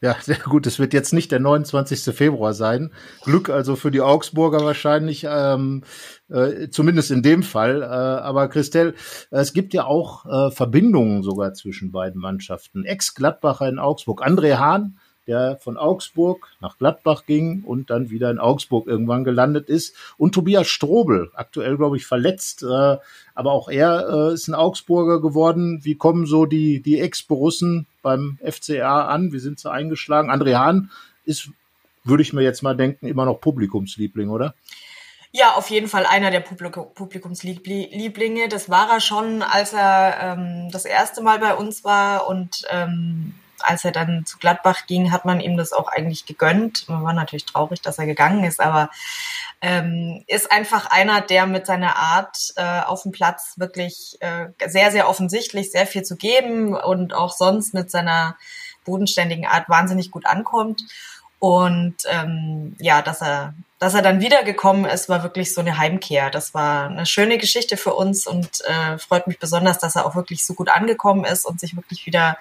Ja, sehr gut. Es wird jetzt nicht der 29. Februar sein. Glück also für die Augsburger wahrscheinlich, ähm, äh, zumindest in dem Fall. Äh, aber Christel, es gibt ja auch äh, Verbindungen sogar zwischen beiden Mannschaften. Ex-Gladbacher in Augsburg. André Hahn der von Augsburg nach Gladbach ging und dann wieder in Augsburg irgendwann gelandet ist. Und Tobias Strobel, aktuell, glaube ich, verletzt, äh, aber auch er äh, ist ein Augsburger geworden. Wie kommen so die, die Ex-Borussen beim FCA an? Wie sind sie eingeschlagen? André Hahn ist, würde ich mir jetzt mal denken, immer noch Publikumsliebling, oder? Ja, auf jeden Fall einer der Publikumslieblinge. Das war er schon, als er ähm, das erste Mal bei uns war und ähm, als er dann zu Gladbach ging, hat man ihm das auch eigentlich gegönnt. Man war natürlich traurig, dass er gegangen ist, aber ähm, ist einfach einer, der mit seiner Art äh, auf dem Platz wirklich äh, sehr, sehr offensichtlich sehr viel zu geben und auch sonst mit seiner bodenständigen Art wahnsinnig gut ankommt. Und ähm, ja, dass er, dass er dann wiedergekommen ist, war wirklich so eine Heimkehr. Das war eine schöne Geschichte für uns und äh, freut mich besonders, dass er auch wirklich so gut angekommen ist und sich wirklich wieder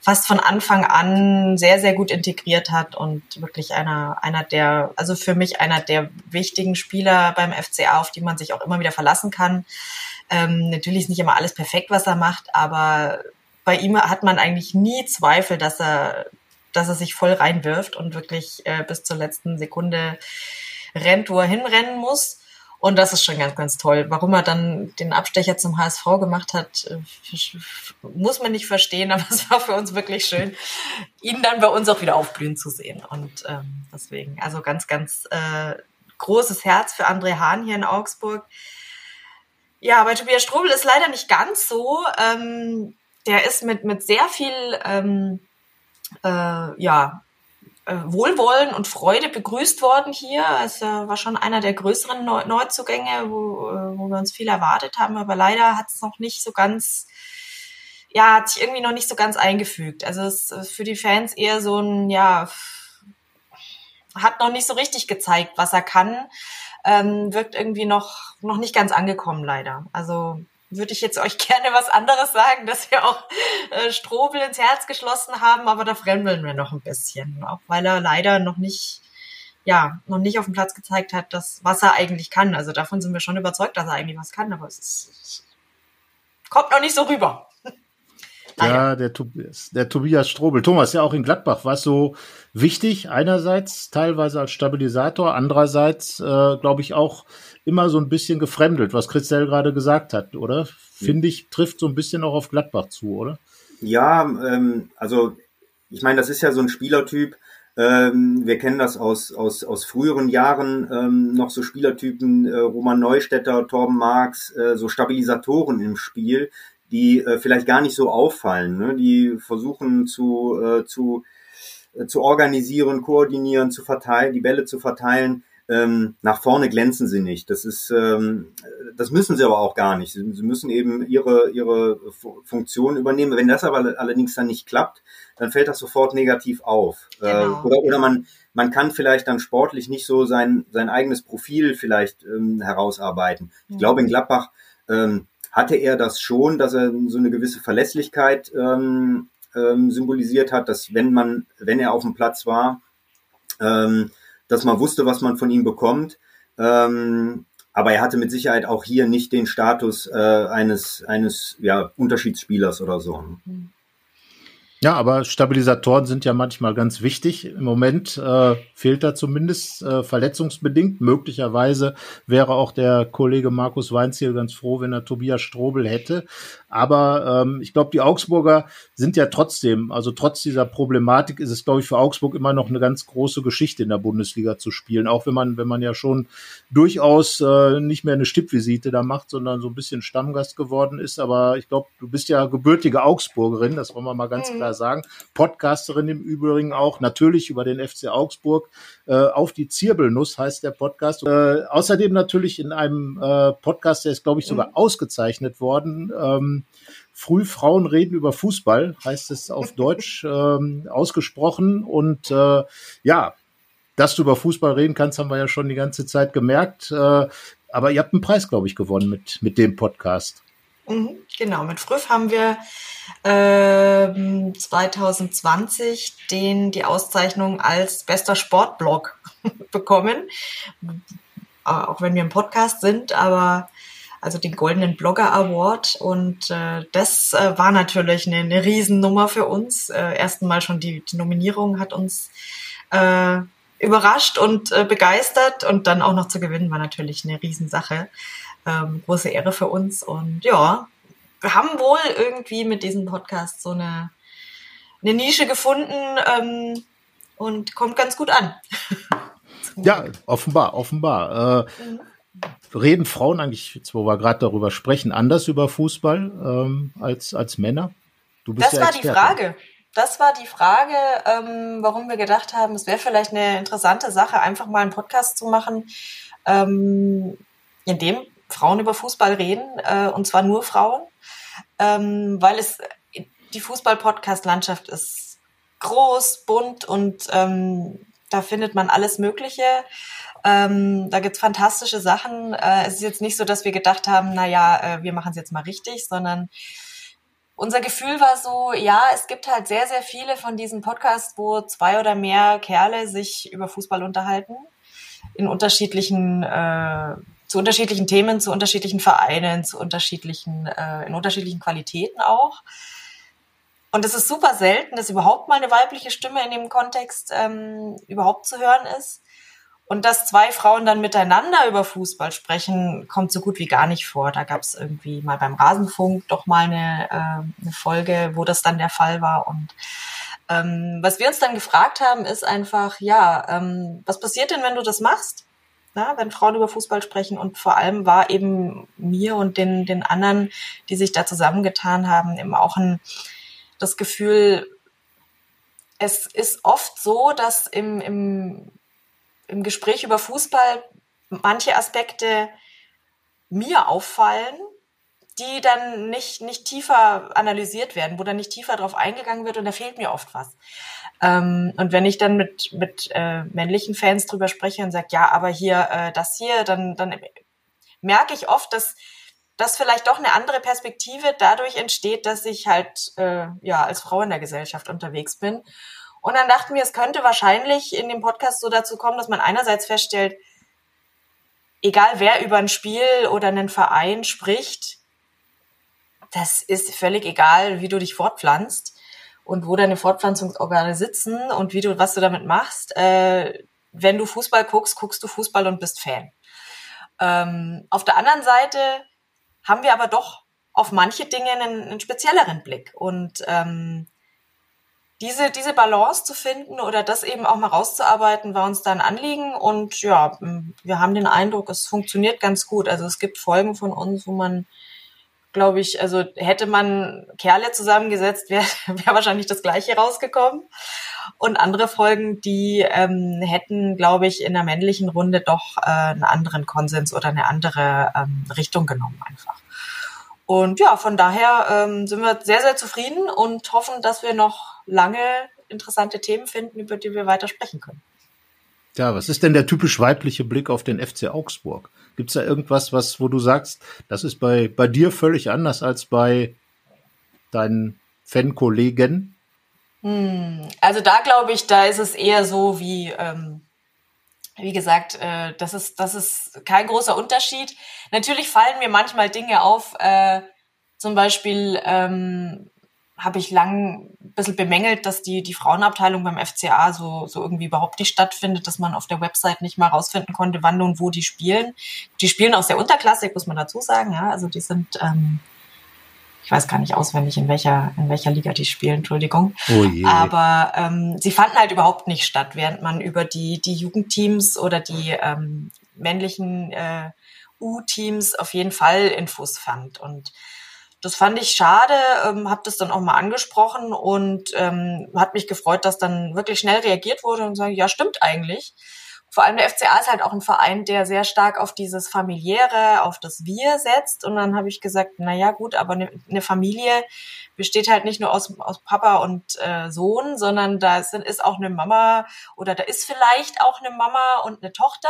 fast von Anfang an sehr, sehr gut integriert hat und wirklich einer, einer der, also für mich einer der wichtigen Spieler beim FCA, auf die man sich auch immer wieder verlassen kann. Ähm, natürlich ist nicht immer alles perfekt, was er macht, aber bei ihm hat man eigentlich nie Zweifel, dass er, dass er sich voll reinwirft und wirklich äh, bis zur letzten Sekunde rennt, wo er hinrennen muss. Und das ist schon ganz, ganz toll. Warum er dann den Abstecher zum HSV gemacht hat, äh, muss man nicht verstehen, aber es war für uns wirklich schön, ihn dann bei uns auch wieder aufblühen zu sehen. Und ähm, deswegen, also ganz, ganz äh, großes Herz für André Hahn hier in Augsburg. Ja, bei Tobias Strobel ist leider nicht ganz so. Ähm, der ist mit, mit sehr viel ähm, äh, ja, Wohlwollen und Freude begrüßt worden hier. Es war schon einer der größeren Neuzugänge, wo, äh, wo wir uns viel erwartet haben, aber leider hat es noch nicht so ganz, ja, hat sich irgendwie noch nicht so ganz eingefügt. Also es ist für die Fans eher so ein, ja, hat noch nicht so richtig gezeigt, was er kann. Ähm, wirkt irgendwie noch, noch nicht ganz angekommen, leider. Also würde ich jetzt euch gerne was anderes sagen, dass wir auch äh, Strobel ins Herz geschlossen haben, aber da fremdeln wir noch ein bisschen, auch weil er leider noch nicht, ja, noch nicht auf dem Platz gezeigt hat, dass, was er eigentlich kann. Also davon sind wir schon überzeugt, dass er eigentlich was kann, aber es, ist, kommt noch nicht so rüber. Ja, der Tobias, der Tobias Strobel. Thomas, ja auch in Gladbach war es so wichtig, einerseits teilweise als Stabilisator, andererseits äh, glaube ich auch immer so ein bisschen gefremdelt, was Christel gerade gesagt hat, oder? Finde ich, trifft so ein bisschen auch auf Gladbach zu, oder? Ja, ähm, also ich meine, das ist ja so ein Spielertyp. Ähm, wir kennen das aus, aus, aus früheren Jahren ähm, noch so Spielertypen, äh, Roman Neustädter, Torben Marx, äh, so Stabilisatoren im Spiel, die äh, vielleicht gar nicht so auffallen, ne? die versuchen zu, äh, zu, äh, zu organisieren, koordinieren, zu verteilen, die Bälle zu verteilen ähm, nach vorne glänzen sie nicht. Das ist, ähm, das müssen sie aber auch gar nicht. Sie, sie müssen eben ihre ihre Funktion übernehmen. Wenn das aber allerdings dann nicht klappt, dann fällt das sofort negativ auf. Äh, genau. Äh, oder oder man man kann vielleicht dann sportlich nicht so sein sein eigenes Profil vielleicht ähm, herausarbeiten. Ich glaube in Gladbach ähm, hatte er das schon, dass er so eine gewisse Verlässlichkeit ähm, ähm, symbolisiert hat, dass wenn man wenn er auf dem Platz war ähm, dass man wusste, was man von ihm bekommt. Ähm, aber er hatte mit Sicherheit auch hier nicht den Status äh, eines, eines ja, Unterschiedsspielers oder so. Ja, aber Stabilisatoren sind ja manchmal ganz wichtig. Im Moment äh, fehlt da zumindest äh, verletzungsbedingt. Möglicherweise wäre auch der Kollege Markus Weinziel ganz froh, wenn er Tobias Strobel hätte. Aber ähm, ich glaube, die Augsburger sind ja trotzdem, also trotz dieser Problematik ist es, glaube ich, für Augsburg immer noch eine ganz große Geschichte in der Bundesliga zu spielen. Auch wenn man, wenn man ja schon durchaus äh, nicht mehr eine Stippvisite da macht, sondern so ein bisschen Stammgast geworden ist. Aber ich glaube, du bist ja gebürtige Augsburgerin, das wollen wir mal ganz mhm. Klar sagen. Podcasterin im Übrigen auch, natürlich über den FC Augsburg. Äh, auf die Zirbelnuss heißt der Podcast. Äh, außerdem natürlich in einem äh, Podcast, der ist, glaube ich, sogar mhm. ausgezeichnet worden. Ähm, Früh Frauen reden über Fußball, heißt es auf Deutsch ähm, ausgesprochen. Und äh, ja, dass du über Fußball reden kannst, haben wir ja schon die ganze Zeit gemerkt. Äh, aber ihr habt einen Preis, glaube ich, gewonnen mit, mit dem Podcast. Mhm, genau, mit Früff haben wir äh, 2020 den, die Auszeichnung als bester Sportblog bekommen. Auch wenn wir im Podcast sind, aber also den Goldenen Blogger Award. Und äh, das äh, war natürlich eine, eine Riesennummer für uns. Äh, Mal schon die, die Nominierung hat uns äh, überrascht und äh, begeistert. Und dann auch noch zu gewinnen war natürlich eine Riesensache. Ähm, große Ehre für uns. Und ja, wir haben wohl irgendwie mit diesem Podcast so eine, eine Nische gefunden ähm, und kommt ganz gut an. ja, offenbar, offenbar. Äh, mhm reden Frauen eigentlich, jetzt wo wir gerade darüber sprechen, anders über Fußball ähm, als, als Männer? Du bist das ja war Experte. die Frage. Das war die Frage, ähm, warum wir gedacht haben, es wäre vielleicht eine interessante Sache, einfach mal einen Podcast zu machen, ähm, in dem Frauen über Fußball reden, äh, und zwar nur Frauen, ähm, weil es die Fußball-Podcast-Landschaft ist groß, bunt und ähm, da findet man alles Mögliche. Ähm, da gibt's fantastische Sachen. Äh, es ist jetzt nicht so, dass wir gedacht haben, na ja, äh, wir machen es jetzt mal richtig, sondern unser Gefühl war so, ja, es gibt halt sehr, sehr viele von diesen Podcasts, wo zwei oder mehr Kerle sich über Fußball unterhalten. In unterschiedlichen, äh, zu unterschiedlichen Themen, zu unterschiedlichen Vereinen, zu unterschiedlichen, äh, in unterschiedlichen Qualitäten auch. Und es ist super selten, dass überhaupt mal eine weibliche Stimme in dem Kontext ähm, überhaupt zu hören ist. Und dass zwei Frauen dann miteinander über Fußball sprechen, kommt so gut wie gar nicht vor. Da gab es irgendwie mal beim Rasenfunk doch mal eine, äh, eine Folge, wo das dann der Fall war. Und ähm, was wir uns dann gefragt haben, ist einfach, ja, ähm, was passiert denn, wenn du das machst? Na, wenn Frauen über Fußball sprechen und vor allem war eben mir und den, den anderen, die sich da zusammengetan haben, eben auch ein, das Gefühl, es ist oft so, dass im, im im Gespräch über Fußball manche Aspekte mir auffallen, die dann nicht, nicht tiefer analysiert werden, wo dann nicht tiefer drauf eingegangen wird und da fehlt mir oft was. Ähm, und wenn ich dann mit, mit äh, männlichen Fans drüber spreche und sage, ja, aber hier äh, das hier, dann, dann merke ich oft, dass dass vielleicht doch eine andere Perspektive dadurch entsteht, dass ich halt äh, ja als Frau in der Gesellschaft unterwegs bin. Und dann dachten wir, es könnte wahrscheinlich in dem Podcast so dazu kommen, dass man einerseits feststellt, egal wer über ein Spiel oder einen Verein spricht, das ist völlig egal, wie du dich fortpflanzt und wo deine Fortpflanzungsorgane sitzen und wie du, was du damit machst. Äh, wenn du Fußball guckst, guckst du Fußball und bist Fan. Ähm, auf der anderen Seite haben wir aber doch auf manche Dinge einen, einen spezielleren Blick und ähm, diese, diese Balance zu finden oder das eben auch mal rauszuarbeiten, war uns da ein Anliegen. Und ja, wir haben den Eindruck, es funktioniert ganz gut. Also es gibt Folgen von uns, wo man, glaube ich, also hätte man Kerle zusammengesetzt, wäre wär wahrscheinlich das Gleiche rausgekommen. Und andere Folgen, die ähm, hätten, glaube ich, in der männlichen Runde doch äh, einen anderen Konsens oder eine andere ähm, Richtung genommen einfach. Und ja, von daher ähm, sind wir sehr, sehr zufrieden und hoffen, dass wir noch lange interessante Themen finden, über die wir weiter sprechen können. Ja, was ist denn der typisch weibliche Blick auf den FC Augsburg? Gibt es da irgendwas, was, wo du sagst, das ist bei, bei dir völlig anders als bei deinen Fankollegen? Hm, also da glaube ich, da ist es eher so wie, ähm, wie gesagt, äh, das ist das ist kein großer Unterschied. Natürlich fallen mir manchmal Dinge auf, äh, zum Beispiel ähm, habe ich lang ein bisschen bemängelt, dass die, die Frauenabteilung beim FCA so, so irgendwie überhaupt nicht stattfindet, dass man auf der Website nicht mal rausfinden konnte, wann und wo die spielen. Die spielen auch sehr unterklassig, muss man dazu sagen. Ja, also die sind, ähm, ich weiß gar nicht auswendig, in welcher, in welcher Liga die spielen, Entschuldigung. Oh je. Aber ähm, sie fanden halt überhaupt nicht statt, während man über die, die Jugendteams oder die ähm, männlichen äh, U-Teams auf jeden Fall Infos fand. Und das fand ich schade, ähm, habe das dann auch mal angesprochen und ähm, hat mich gefreut, dass dann wirklich schnell reagiert wurde und sagen, ja, stimmt eigentlich. Vor allem der FCA ist halt auch ein Verein, der sehr stark auf dieses familiäre, auf das Wir setzt. Und dann habe ich gesagt, na ja, gut, aber eine, eine Familie besteht halt nicht nur aus, aus Papa und äh, Sohn, sondern da ist, ist auch eine Mama oder da ist vielleicht auch eine Mama und eine Tochter.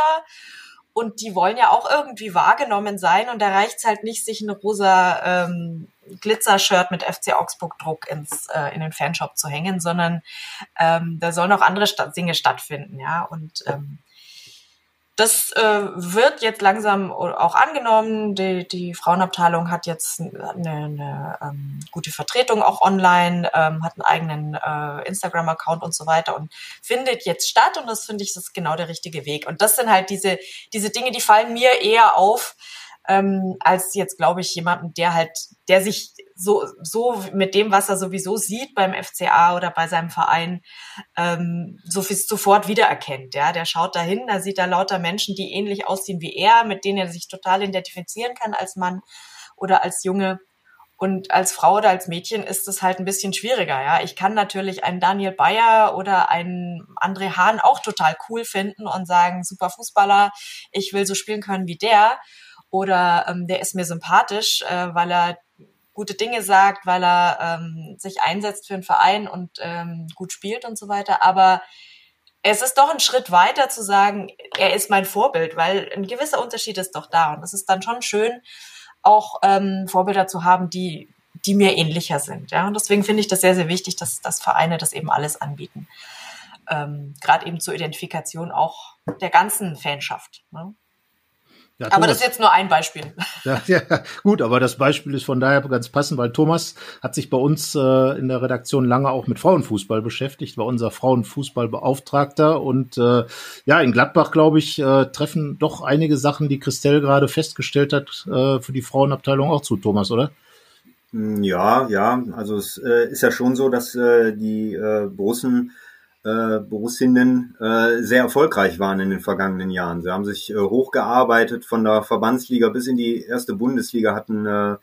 Und die wollen ja auch irgendwie wahrgenommen sein. Und da reicht's halt nicht, sich ein rosa ähm, Glitzer-Shirt mit FC Augsburg-Druck ins äh, in den Fanshop zu hängen, sondern ähm, da sollen auch andere Sta Dinge stattfinden, ja. Und ähm, das äh, wird jetzt langsam auch angenommen. Die, die Frauenabteilung hat jetzt eine, eine ähm, gute Vertretung auch online, ähm, hat einen eigenen äh, Instagram-Account und so weiter und findet jetzt statt. Und das finde ich, das ist genau der richtige Weg. Und das sind halt diese, diese Dinge, die fallen mir eher auf, ähm, als jetzt, glaube ich, jemanden, der halt, der sich so, so mit dem, was er sowieso sieht beim FCA oder bei seinem Verein, ähm, so viel sofort wiedererkennt. Ja, der schaut dahin, da sieht er lauter Menschen, die ähnlich aussehen wie er, mit denen er sich total identifizieren kann als Mann oder als Junge. Und als Frau oder als Mädchen ist es halt ein bisschen schwieriger, ja. Ich kann natürlich einen Daniel Bayer oder einen André Hahn auch total cool finden und sagen, super Fußballer, ich will so spielen können wie der oder ähm, der ist mir sympathisch, äh, weil er gute Dinge sagt, weil er ähm, sich einsetzt für einen Verein und ähm, gut spielt und so weiter. Aber es ist doch ein Schritt weiter zu sagen, er ist mein Vorbild, weil ein gewisser Unterschied ist doch da. Und es ist dann schon schön, auch ähm, Vorbilder zu haben, die, die mir ähnlicher sind. Ja? Und deswegen finde ich das sehr, sehr wichtig, dass, dass Vereine das eben alles anbieten. Ähm, Gerade eben zur Identifikation auch der ganzen Fanschaft. Ne? Ja, aber das ist jetzt nur ein Beispiel. Ja, ja, gut, aber das Beispiel ist von daher ganz passend, weil Thomas hat sich bei uns äh, in der Redaktion lange auch mit Frauenfußball beschäftigt, war unser Frauenfußballbeauftragter und äh, ja, in Gladbach, glaube ich, äh, treffen doch einige Sachen, die Christelle gerade festgestellt hat, äh, für die Frauenabteilung auch zu, Thomas, oder? Ja, ja, also es äh, ist ja schon so, dass äh, die äh, Borussen äh, Borussinnen äh, sehr erfolgreich waren in den vergangenen Jahren. Sie haben sich äh, hochgearbeitet von der Verbandsliga bis in die erste Bundesliga, hatten, äh,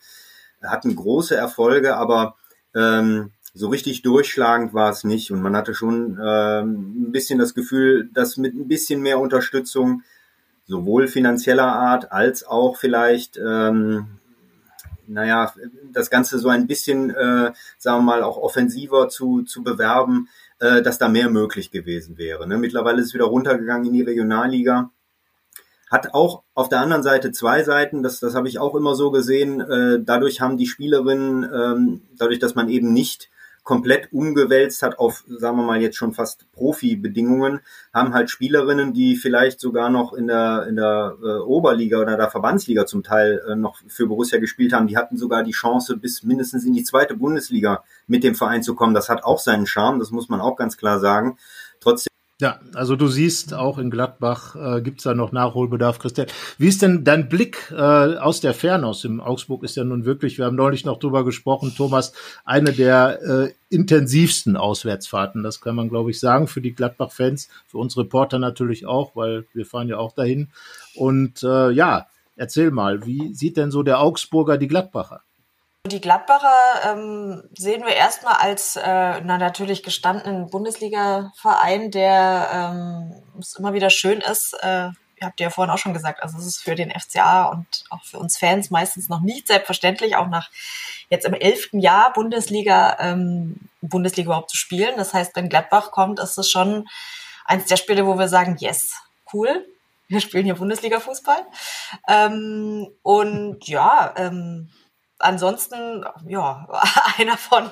hatten große Erfolge, aber ähm, so richtig durchschlagend war es nicht. Und man hatte schon äh, ein bisschen das Gefühl, dass mit ein bisschen mehr Unterstützung sowohl finanzieller Art als auch vielleicht ähm, naja, das Ganze so ein bisschen, äh, sagen wir mal, auch offensiver zu, zu bewerben, äh, dass da mehr möglich gewesen wäre. Ne? Mittlerweile ist es wieder runtergegangen in die Regionalliga. Hat auch auf der anderen Seite zwei Seiten, das, das habe ich auch immer so gesehen. Äh, dadurch haben die Spielerinnen, ähm, dadurch, dass man eben nicht komplett umgewälzt hat auf, sagen wir mal, jetzt schon fast Profi-Bedingungen, haben halt Spielerinnen, die vielleicht sogar noch in der, in der äh, Oberliga oder der Verbandsliga zum Teil äh, noch für Borussia gespielt haben, die hatten sogar die Chance, bis mindestens in die zweite Bundesliga mit dem Verein zu kommen. Das hat auch seinen Charme, das muss man auch ganz klar sagen. Trotzdem ja, also du siehst, auch in Gladbach äh, gibt da noch Nachholbedarf, Christian. Wie ist denn dein Blick äh, aus der Ferne aus dem Augsburg ist ja nun wirklich, wir haben neulich noch drüber gesprochen, Thomas, eine der äh, intensivsten Auswärtsfahrten, das kann man glaube ich sagen, für die Gladbach-Fans, für uns Reporter natürlich auch, weil wir fahren ja auch dahin. Und äh, ja, erzähl mal, wie sieht denn so der Augsburger die Gladbacher? Die Gladbacher ähm, sehen wir erstmal als äh, na, natürlich gestandenen Bundesliga-Verein, der ähm, es immer wieder schön ist. Äh, ihr habt ja vorhin auch schon gesagt, also es ist für den FCA und auch für uns Fans meistens noch nicht selbstverständlich, auch nach jetzt im elften Jahr Bundesliga, ähm, Bundesliga überhaupt zu spielen. Das heißt, wenn Gladbach kommt, ist es schon eins der Spiele, wo wir sagen, yes, cool, wir spielen hier Bundesliga-Fußball. Ähm, und ja, ähm, ansonsten, ja, einer von,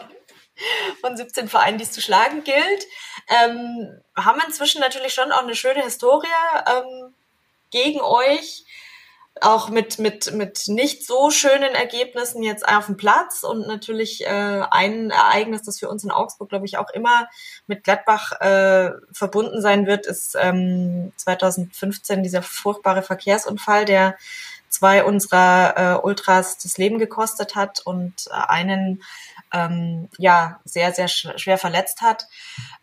von 17 Vereinen, die es zu schlagen gilt. Ähm, haben inzwischen natürlich schon auch eine schöne Historie ähm, gegen euch. auch mit, mit, mit nicht so schönen Ergebnissen jetzt auf dem Platz und natürlich äh, ein Ereignis, das für uns in Augsburg, glaube ich, auch immer mit Gladbach äh, verbunden sein wird, ist ähm, 2015 dieser furchtbare Verkehrsunfall, der zwei unserer äh, Ultras das Leben gekostet hat und äh, einen ähm, ja sehr, sehr sch schwer verletzt hat.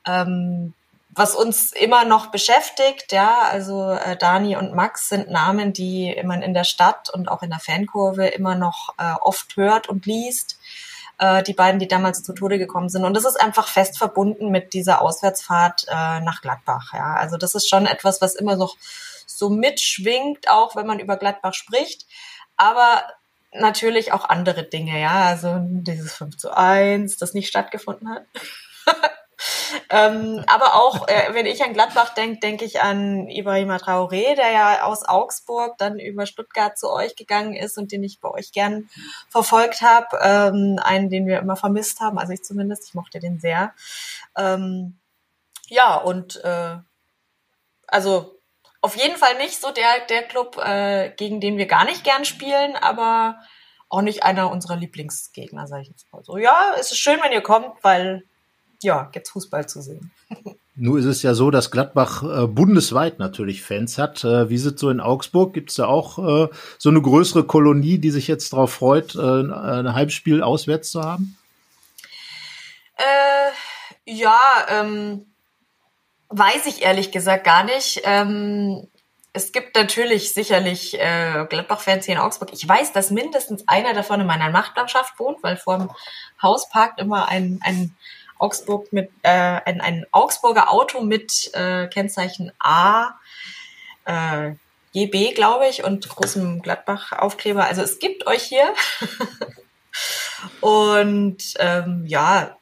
Ähm, was uns immer noch beschäftigt, ja, also äh, Dani und Max sind Namen, die man in der Stadt und auch in der Fankurve immer noch äh, oft hört und liest. Äh, die beiden, die damals zu Tode gekommen sind. Und das ist einfach fest verbunden mit dieser Auswärtsfahrt äh, nach Gladbach. Ja, also das ist schon etwas, was immer noch so mitschwingt, auch wenn man über Gladbach spricht. Aber natürlich auch andere Dinge, ja, also dieses 5 zu 1, das nicht stattgefunden hat. ähm, aber auch, äh, wenn ich an Gladbach denke, denke ich an Ibrahima Traoré, der ja aus Augsburg dann über Stuttgart zu euch gegangen ist und den ich bei euch gern verfolgt habe. Ähm, einen, den wir immer vermisst haben, also ich zumindest, ich mochte den sehr. Ähm, ja, und äh, also auf jeden Fall nicht so der, der Club, äh, gegen den wir gar nicht gern spielen, aber auch nicht einer unserer Lieblingsgegner, sage ich jetzt mal so. Ja, es ist schön, wenn ihr kommt, weil ja, gibt's Fußball zu sehen. Nur ist es ja so, dass Gladbach äh, bundesweit natürlich Fans hat. Äh, wie ist es so in Augsburg? Gibt es da auch äh, so eine größere Kolonie, die sich jetzt darauf freut, äh, ein Heimspiel auswärts zu haben? Äh, ja, ähm, weiß ich ehrlich gesagt gar nicht. Ähm, es gibt natürlich sicherlich äh, Gladbach-Fans hier in Augsburg. Ich weiß, dass mindestens einer davon in meiner Nachbarschaft wohnt, weil vor dem Haus parkt immer ein, ein Augsburg mit äh, ein, ein Augsburger Auto mit äh, Kennzeichen A, äh, GB, glaube ich, und großem Gladbach-Aufkleber. Also es gibt euch hier. und ähm, ja,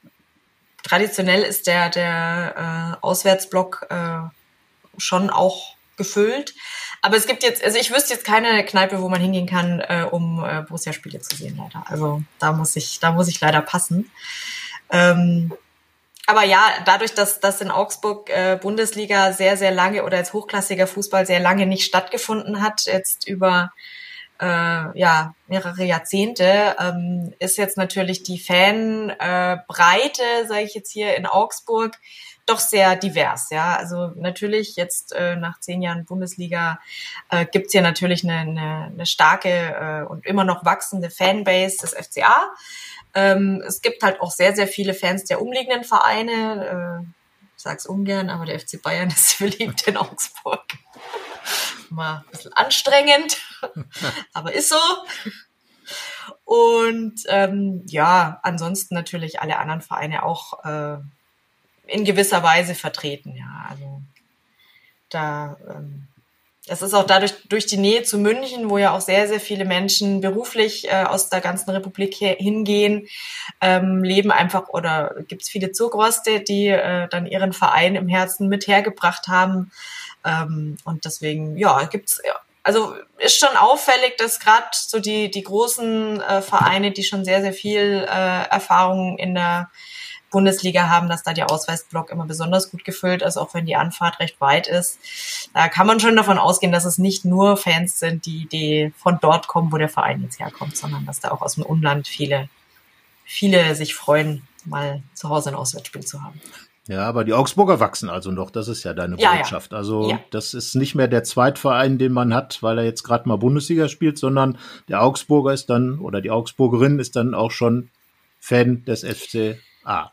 traditionell ist der, der äh, Auswärtsblock äh, schon auch gefüllt. Aber es gibt jetzt, also ich wüsste jetzt keine Kneipe, wo man hingehen kann, äh, um äh, Borussia-Spiele zu sehen, leider. Also da muss ich, da muss ich leider passen. Ähm, aber ja, dadurch, dass das in Augsburg äh, Bundesliga sehr, sehr lange oder als hochklassiger Fußball sehr lange nicht stattgefunden hat, jetzt über äh, ja, mehrere Jahrzehnte, ähm, ist jetzt natürlich die Fanbreite, äh, sage ich jetzt hier in Augsburg, doch sehr divers. Ja, also natürlich jetzt äh, nach zehn Jahren Bundesliga äh, gibt's hier natürlich eine, eine, eine starke äh, und immer noch wachsende Fanbase des FCA. Ähm, es gibt halt auch sehr, sehr viele Fans der umliegenden Vereine. Äh, sag's ungern, aber der FC Bayern ist beliebt in Augsburg mal ein bisschen anstrengend, aber ist so. Und ähm, ja, ansonsten natürlich alle anderen Vereine auch äh, in gewisser Weise vertreten. Ja, also da ähm, das ist auch dadurch durch die Nähe zu München, wo ja auch sehr, sehr viele Menschen beruflich äh, aus der ganzen Republik hingehen, ähm, leben einfach oder gibt es viele Zugroste, die äh, dann ihren Verein im Herzen mit hergebracht haben. Ähm, und deswegen, ja, gibt's also ist schon auffällig, dass gerade so die, die großen äh, Vereine, die schon sehr, sehr viel äh, Erfahrung in der Bundesliga haben, dass da der Ausweisblock immer besonders gut gefüllt ist, auch wenn die Anfahrt recht weit ist. Da kann man schon davon ausgehen, dass es nicht nur Fans sind, die, die von dort kommen, wo der Verein jetzt herkommt, sondern dass da auch aus dem Umland viele, viele sich freuen, mal zu Hause ein Auswärtsspiel zu haben. Ja, aber die Augsburger wachsen also noch, das ist ja deine ja, Botschaft. Ja. Also ja. das ist nicht mehr der Zweitverein, den man hat, weil er jetzt gerade mal Bundesliga spielt, sondern der Augsburger ist dann oder die Augsburgerin ist dann auch schon Fan des FCA.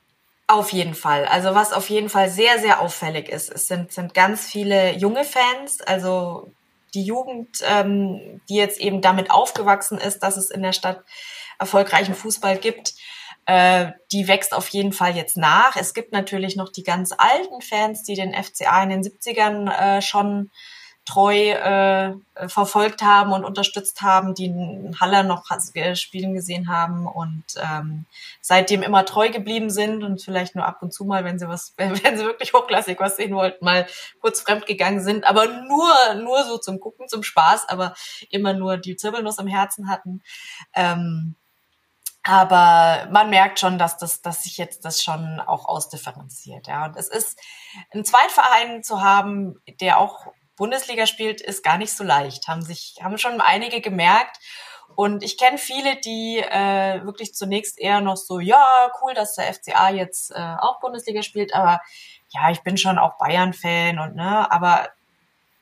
Auf jeden Fall. Also was auf jeden Fall sehr, sehr auffällig ist, es sind, sind ganz viele junge Fans, also die Jugend, ähm, die jetzt eben damit aufgewachsen ist, dass es in der Stadt erfolgreichen Fußball gibt, äh, die wächst auf jeden Fall jetzt nach. Es gibt natürlich noch die ganz alten Fans, die den FCA in den 70ern äh, schon treu äh, verfolgt haben und unterstützt haben, die Haller noch spielen gesehen haben und ähm, seitdem immer treu geblieben sind und vielleicht nur ab und zu mal, wenn sie was, wenn sie wirklich hochklassig was sehen wollten, mal kurz fremd gegangen sind, aber nur nur so zum Gucken, zum Spaß, aber immer nur die Zirbelnuss im Herzen hatten. Ähm, aber man merkt schon, dass das, dass sich jetzt das schon auch ausdifferenziert. Ja, und es ist ein Zweitverein zu haben, der auch Bundesliga spielt, ist gar nicht so leicht. Haben sich, haben schon einige gemerkt. Und ich kenne viele, die äh, wirklich zunächst eher noch so, ja, cool, dass der FCA jetzt äh, auch Bundesliga spielt, aber ja, ich bin schon auch Bayern-Fan und ne, aber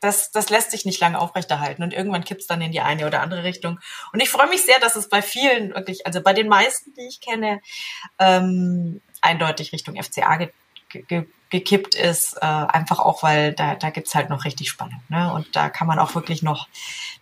das, das lässt sich nicht lange aufrechterhalten und irgendwann kippt es dann in die eine oder andere Richtung. Und ich freue mich sehr, dass es bei vielen wirklich, also bei den meisten, die ich kenne, ähm, eindeutig Richtung FCA ge ge gekippt ist, äh, einfach auch, weil da, da gibt's halt noch richtig Spannung. Ne? Und da kann man auch wirklich noch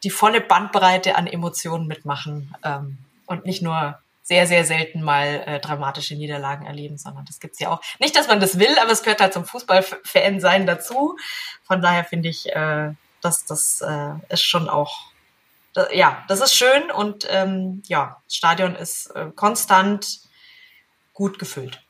die volle Bandbreite an Emotionen mitmachen ähm, und nicht nur sehr, sehr selten mal äh, dramatische Niederlagen erleben, sondern das gibt's ja auch. Nicht, dass man das will, aber es gehört halt zum Fußballfan sein dazu. Von daher finde ich, äh, dass das äh, ist schon auch, äh, ja, das ist schön und ähm, ja, das Stadion ist äh, konstant gut gefüllt.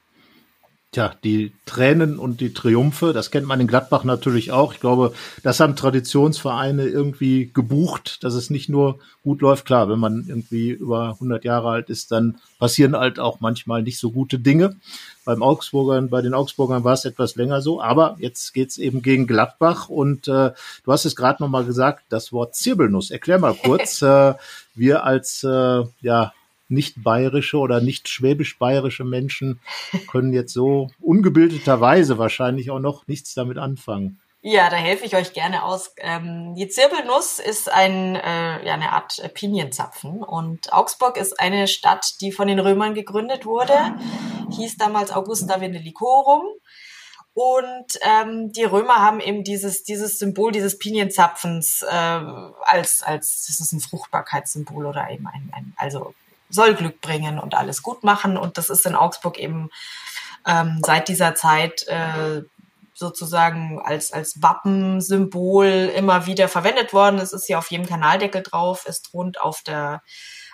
Tja, die Tränen und die Triumphe, das kennt man in Gladbach natürlich auch. Ich glaube, das haben Traditionsvereine irgendwie gebucht, dass es nicht nur gut läuft. Klar, wenn man irgendwie über 100 Jahre alt ist, dann passieren halt auch manchmal nicht so gute Dinge. Beim Augsburgern, bei den Augsburgern war es etwas länger so, aber jetzt geht's eben gegen Gladbach und äh, du hast es gerade nochmal gesagt, das Wort Zirbelnuss. Erklär mal kurz. äh, wir als äh, ja nicht bayerische oder nicht schwäbisch-bayerische Menschen können jetzt so ungebildeterweise wahrscheinlich auch noch nichts damit anfangen. Ja, da helfe ich euch gerne aus. Ähm, die Zirbelnuss ist ein, äh, ja, eine Art Pinienzapfen und Augsburg ist eine Stadt, die von den Römern gegründet wurde, hieß damals Augusta Venelicorum. Und ähm, die Römer haben eben dieses, dieses Symbol dieses Pinienzapfens äh, als, als, das ist ein Fruchtbarkeitssymbol oder eben ein, ein also soll Glück bringen und alles gut machen. Und das ist in Augsburg eben ähm, seit dieser Zeit äh, sozusagen als, als Wappensymbol immer wieder verwendet worden. Es ist hier auf jedem Kanaldeckel drauf. Es thront auf der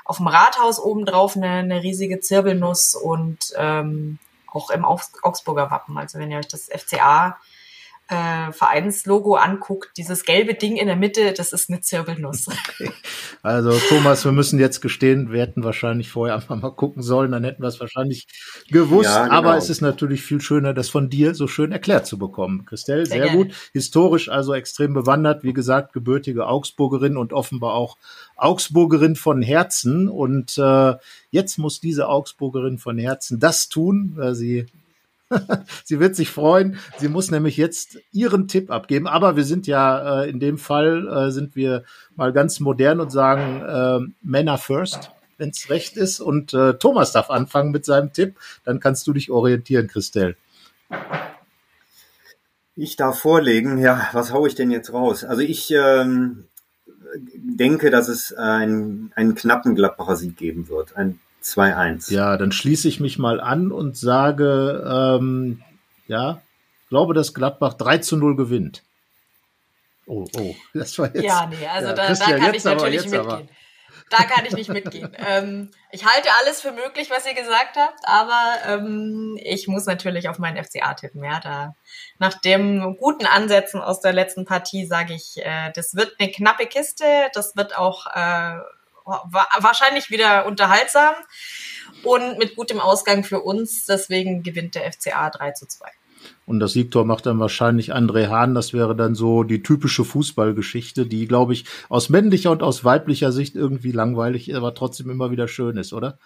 auf dem Rathaus oben drauf eine, eine riesige Zirbelnuss und ähm, auch im Augsburger Wappen. Also wenn ihr euch das FCA äh, Vereinslogo anguckt, dieses gelbe Ding in der Mitte, das ist eine Zirbelnuss. Okay. Also Thomas, wir müssen jetzt gestehen, wir hätten wahrscheinlich vorher einfach mal gucken sollen, dann hätten wir es wahrscheinlich gewusst. Ja, genau. Aber es ist natürlich viel schöner, das von dir so schön erklärt zu bekommen. Christelle, sehr, sehr gut. Historisch also extrem bewandert, wie gesagt, gebürtige Augsburgerin und offenbar auch Augsburgerin von Herzen. Und äh, jetzt muss diese Augsburgerin von Herzen das tun, weil sie sie wird sich freuen. Sie muss nämlich jetzt ihren Tipp abgeben. Aber wir sind ja äh, in dem Fall äh, sind wir mal ganz modern und sagen äh, Männer first, wenn es recht ist. Und äh, Thomas darf anfangen mit seinem Tipp. Dann kannst du dich orientieren, Christelle. Ich darf vorlegen. Ja, was hau ich denn jetzt raus? Also ich ähm, denke, dass es ein, einen knappen Gladbacher Sieg geben wird. Ein 2-1. Ja, dann schließe ich mich mal an und sage, ähm, ja, glaube, dass Gladbach 3 zu 0 gewinnt. Oh, oh, das war jetzt. Ja, nee, also ja, da, da kann ich natürlich mitgehen. Aber. Da kann ich nicht mitgehen. ähm, ich halte alles für möglich, was ihr gesagt habt, aber ähm, ich muss natürlich auf meinen FCA tippen. Ja, da nach dem guten Ansätzen aus der letzten Partie sage ich, äh, das wird eine knappe Kiste. Das wird auch äh, wahrscheinlich wieder unterhaltsam und mit gutem Ausgang für uns. Deswegen gewinnt der FCA 3 zu 2. Und das Siegtor macht dann wahrscheinlich André Hahn. Das wäre dann so die typische Fußballgeschichte, die, glaube ich, aus männlicher und aus weiblicher Sicht irgendwie langweilig, aber trotzdem immer wieder schön ist, oder?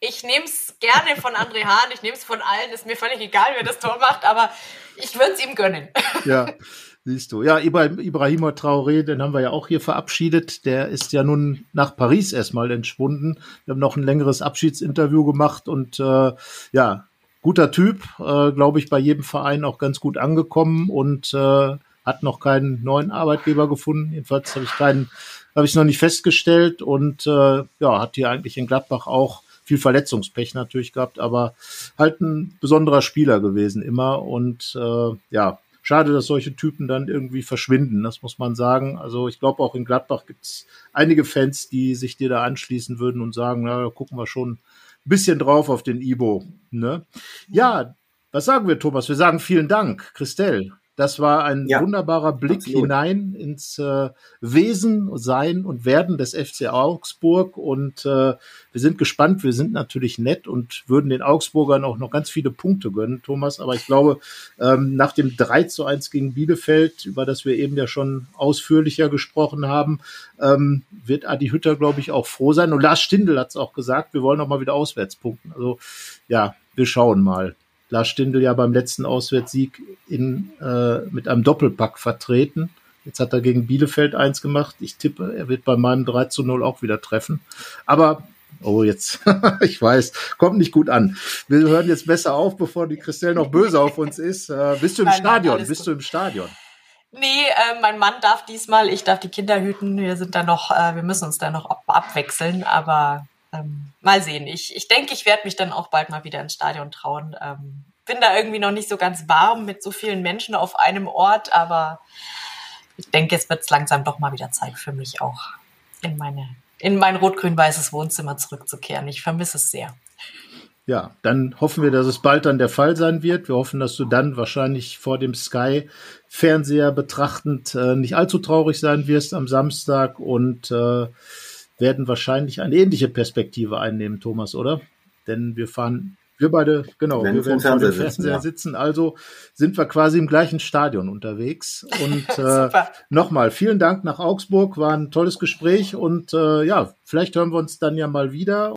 Ich nehme es gerne von André Hahn, ich nehme es von allen, ist mir völlig egal, wer das Tor macht, aber ich würde es ihm gönnen. Ja. Siehst du. Ja, Ibrahima Traoré, den haben wir ja auch hier verabschiedet. Der ist ja nun nach Paris erstmal entschwunden. Wir haben noch ein längeres Abschiedsinterview gemacht und äh, ja, guter Typ, äh, glaube ich, bei jedem Verein auch ganz gut angekommen und äh, hat noch keinen neuen Arbeitgeber gefunden. Jedenfalls habe ich keinen, habe ich noch nicht festgestellt und äh, ja, hat hier eigentlich in Gladbach auch viel Verletzungspech natürlich gehabt, aber halt ein besonderer Spieler gewesen immer und äh, ja, schade, dass solche Typen dann irgendwie verschwinden, das muss man sagen. Also ich glaube, auch in Gladbach gibt es einige Fans, die sich dir da anschließen würden und sagen, na, da gucken wir schon ein bisschen drauf auf den Ibo. Ne? Ja, was sagen wir, Thomas? Wir sagen vielen Dank, Christelle. Das war ein ja, wunderbarer Blick absolut. hinein ins äh, Wesen, Sein und Werden des FC Augsburg. Und äh, wir sind gespannt. Wir sind natürlich nett und würden den Augsburgern auch noch ganz viele Punkte gönnen, Thomas. Aber ich glaube, ähm, nach dem 3 zu 1 gegen Bielefeld, über das wir eben ja schon ausführlicher gesprochen haben, ähm, wird Adi Hütter, glaube ich, auch froh sein. Und Lars Stindl hat es auch gesagt, wir wollen noch mal wieder auswärts punkten. Also ja, wir schauen mal. Lars Stindl ja beim letzten Auswärtssieg in, äh, mit einem Doppelpack vertreten. Jetzt hat er gegen Bielefeld eins gemacht. Ich tippe, er wird bei meinem 3 zu 0 auch wieder treffen. Aber, oh, jetzt, ich weiß, kommt nicht gut an. Wir hören jetzt besser auf, bevor die Christelle noch böse auf uns ist. Äh, bist du im Nein, Stadion? Bist gut. du im Stadion? Nee, äh, mein Mann darf diesmal, ich darf die Kinder hüten. Wir sind da noch, äh, wir müssen uns da noch ab abwechseln, aber ähm, mal sehen. Ich, ich denke, ich werde mich dann auch bald mal wieder ins Stadion trauen. Ähm, bin da irgendwie noch nicht so ganz warm mit so vielen Menschen auf einem Ort, aber ich denke, jetzt wird es langsam doch mal wieder Zeit für mich auch in meine in mein rot-grün-weißes Wohnzimmer zurückzukehren. Ich vermisse es sehr. Ja, dann hoffen wir, dass es bald dann der Fall sein wird. Wir hoffen, dass du dann wahrscheinlich vor dem Sky-Fernseher betrachtend äh, nicht allzu traurig sein wirst am Samstag und äh, werden wahrscheinlich eine ähnliche Perspektive einnehmen, Thomas, oder? Denn wir fahren, wir beide, genau, wir werden vor dem Fernseher sitzen, sitzen, also sind wir quasi im gleichen Stadion unterwegs. Und äh, nochmal, vielen Dank nach Augsburg, war ein tolles Gespräch und äh, ja, vielleicht hören wir uns dann ja mal wieder.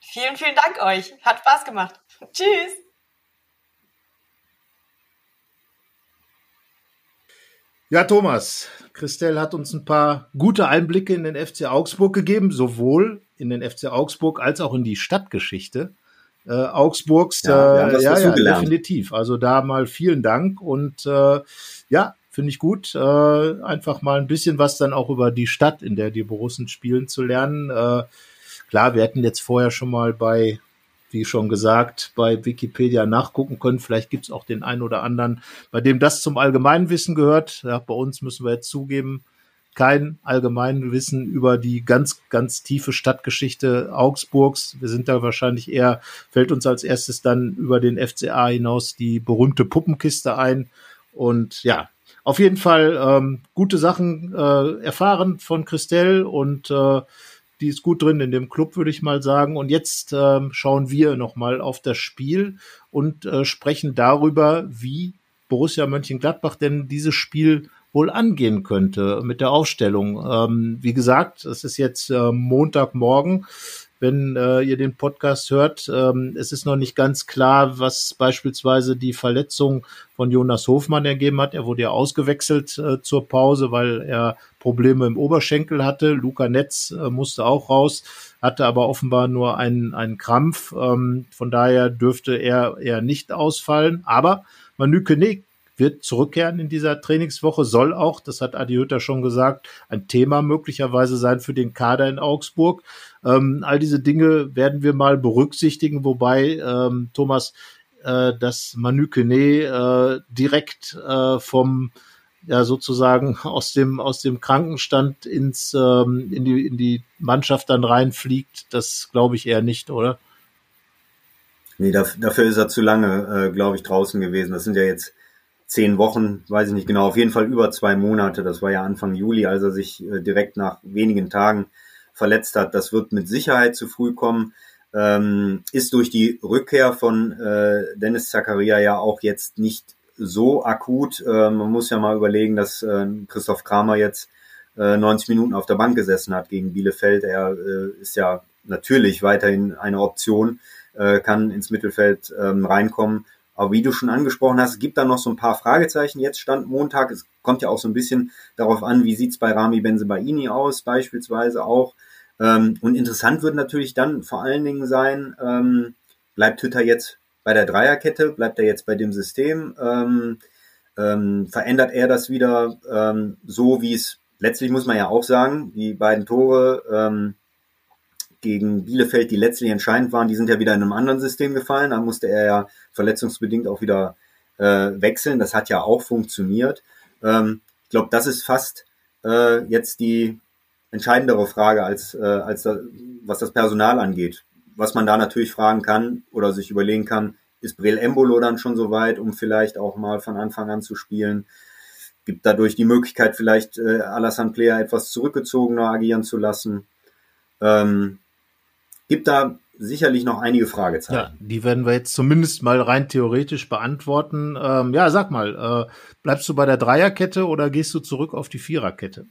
Vielen, vielen Dank euch. Hat Spaß gemacht. Tschüss. Ja, Thomas, Christelle hat uns ein paar gute Einblicke in den FC Augsburg gegeben, sowohl in den FC Augsburg als auch in die Stadtgeschichte äh, Augsburgs. Ja, äh, ja, ja definitiv. Also da mal vielen Dank und äh, ja, finde ich gut, äh, einfach mal ein bisschen was dann auch über die Stadt, in der die Borussen spielen, zu lernen. Äh, klar, wir hätten jetzt vorher schon mal bei wie schon gesagt, bei Wikipedia nachgucken können. Vielleicht gibt's auch den einen oder anderen, bei dem das zum Allgemeinwissen gehört. Ja, bei uns müssen wir jetzt zugeben, kein Allgemeinwissen über die ganz, ganz tiefe Stadtgeschichte Augsburgs. Wir sind da wahrscheinlich eher, fällt uns als erstes dann über den FCA hinaus die berühmte Puppenkiste ein. Und ja, auf jeden Fall ähm, gute Sachen äh, erfahren von Christelle und äh, die ist gut drin in dem Club, würde ich mal sagen. Und jetzt ähm, schauen wir nochmal auf das Spiel und äh, sprechen darüber, wie Borussia Mönchengladbach denn dieses Spiel wohl angehen könnte mit der Aufstellung. Ähm, wie gesagt, es ist jetzt äh, Montagmorgen wenn äh, ihr den Podcast hört. Ähm, es ist noch nicht ganz klar, was beispielsweise die Verletzung von Jonas Hofmann ergeben hat. Er wurde ja ausgewechselt äh, zur Pause, weil er Probleme im Oberschenkel hatte. Luca Netz äh, musste auch raus, hatte aber offenbar nur einen, einen Krampf. Ähm, von daher dürfte er eher nicht ausfallen. Aber Manu König wird zurückkehren in dieser Trainingswoche, soll auch, das hat Adi Hütter schon gesagt, ein Thema möglicherweise sein für den Kader in Augsburg. Ähm, all diese Dinge werden wir mal berücksichtigen, wobei ähm, Thomas äh, das Manu Kene äh, direkt äh, vom ja sozusagen aus dem aus dem Krankenstand ins ähm, in die in die Mannschaft dann reinfliegt, das glaube ich eher nicht, oder? Nee, dafür ist er zu lange, äh, glaube ich, draußen gewesen. Das sind ja jetzt zehn Wochen, weiß ich nicht genau, auf jeden Fall über zwei Monate. Das war ja Anfang Juli, als er sich äh, direkt nach wenigen Tagen verletzt hat. Das wird mit Sicherheit zu früh kommen. Ähm, ist durch die Rückkehr von äh, Dennis Zakaria ja auch jetzt nicht so akut. Äh, man muss ja mal überlegen, dass äh, Christoph Kramer jetzt äh, 90 Minuten auf der Bank gesessen hat gegen Bielefeld. Er äh, ist ja natürlich weiterhin eine Option, äh, kann ins Mittelfeld ähm, reinkommen. Aber wie du schon angesprochen hast, gibt da noch so ein paar Fragezeichen. Jetzt stand Montag. Es kommt ja auch so ein bisschen darauf an, wie sieht's bei Rami Benzebaini aus, beispielsweise auch. Ähm, und interessant wird natürlich dann vor allen Dingen sein, ähm, bleibt Hütter jetzt bei der Dreierkette, bleibt er jetzt bei dem System, ähm, ähm, verändert er das wieder ähm, so, wie es letztlich muss man ja auch sagen, die beiden Tore ähm, gegen Bielefeld, die letztlich entscheidend waren, die sind ja wieder in einem anderen System gefallen. Da musste er ja verletzungsbedingt auch wieder äh, wechseln. Das hat ja auch funktioniert. Ich glaube, das ist fast äh, jetzt die entscheidendere Frage als, äh, als da, was das Personal angeht. Was man da natürlich fragen kann oder sich überlegen kann, ist Brel Embolo dann schon so weit, um vielleicht auch mal von Anfang an zu spielen? Gibt dadurch die Möglichkeit, vielleicht äh, Alassane Player etwas zurückgezogener agieren zu lassen? Ähm, gibt da sicherlich noch einige Fragezeichen. Ja, die werden wir jetzt zumindest mal rein theoretisch beantworten. Ähm, ja, sag mal, äh, bleibst du bei der Dreierkette oder gehst du zurück auf die Viererkette?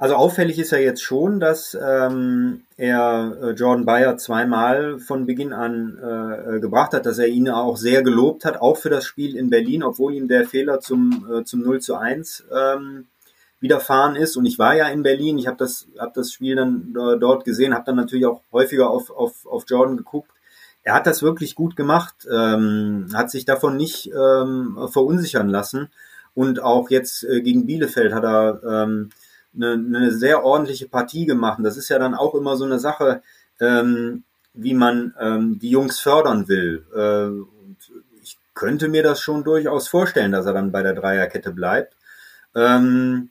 Also auffällig ist ja jetzt schon, dass ähm, er äh, Jordan Bayer zweimal von Beginn an äh, äh, gebracht hat, dass er ihn auch sehr gelobt hat, auch für das Spiel in Berlin, obwohl ihm der Fehler zum, äh, zum 0 zu 1 ähm, widerfahren ist. Und ich war ja in Berlin, ich habe das, hab das Spiel dann äh, dort gesehen, habe dann natürlich auch häufiger auf, auf, auf Jordan geguckt. Er hat das wirklich gut gemacht, ähm, hat sich davon nicht ähm, verunsichern lassen. Und auch jetzt äh, gegen Bielefeld hat er ähm, eine, eine sehr ordentliche Partie gemacht. Das ist ja dann auch immer so eine Sache, ähm, wie man ähm, die Jungs fördern will. Äh, und ich könnte mir das schon durchaus vorstellen, dass er dann bei der Dreierkette bleibt. Ähm,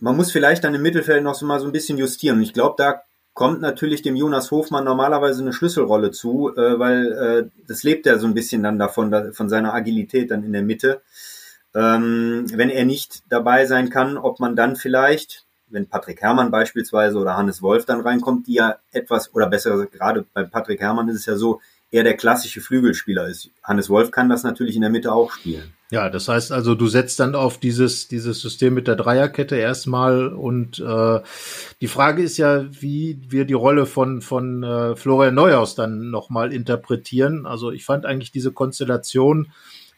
man muss vielleicht dann im Mittelfeld noch so mal so ein bisschen justieren. Und ich glaube, da kommt natürlich dem Jonas Hofmann normalerweise eine Schlüsselrolle zu, äh, weil äh, das lebt ja so ein bisschen dann davon, da, von seiner Agilität dann in der Mitte ähm, wenn er nicht dabei sein kann, ob man dann vielleicht, wenn Patrick Herrmann beispielsweise oder Hannes Wolf dann reinkommt, die ja etwas, oder besser gerade bei Patrick Herrmann ist es ja so, er der klassische Flügelspieler ist. Hannes Wolf kann das natürlich in der Mitte auch spielen. Ja, das heißt also, du setzt dann auf dieses, dieses System mit der Dreierkette erstmal und äh, die Frage ist ja, wie wir die Rolle von, von äh, Florian Neuhaus dann nochmal interpretieren. Also ich fand eigentlich diese Konstellation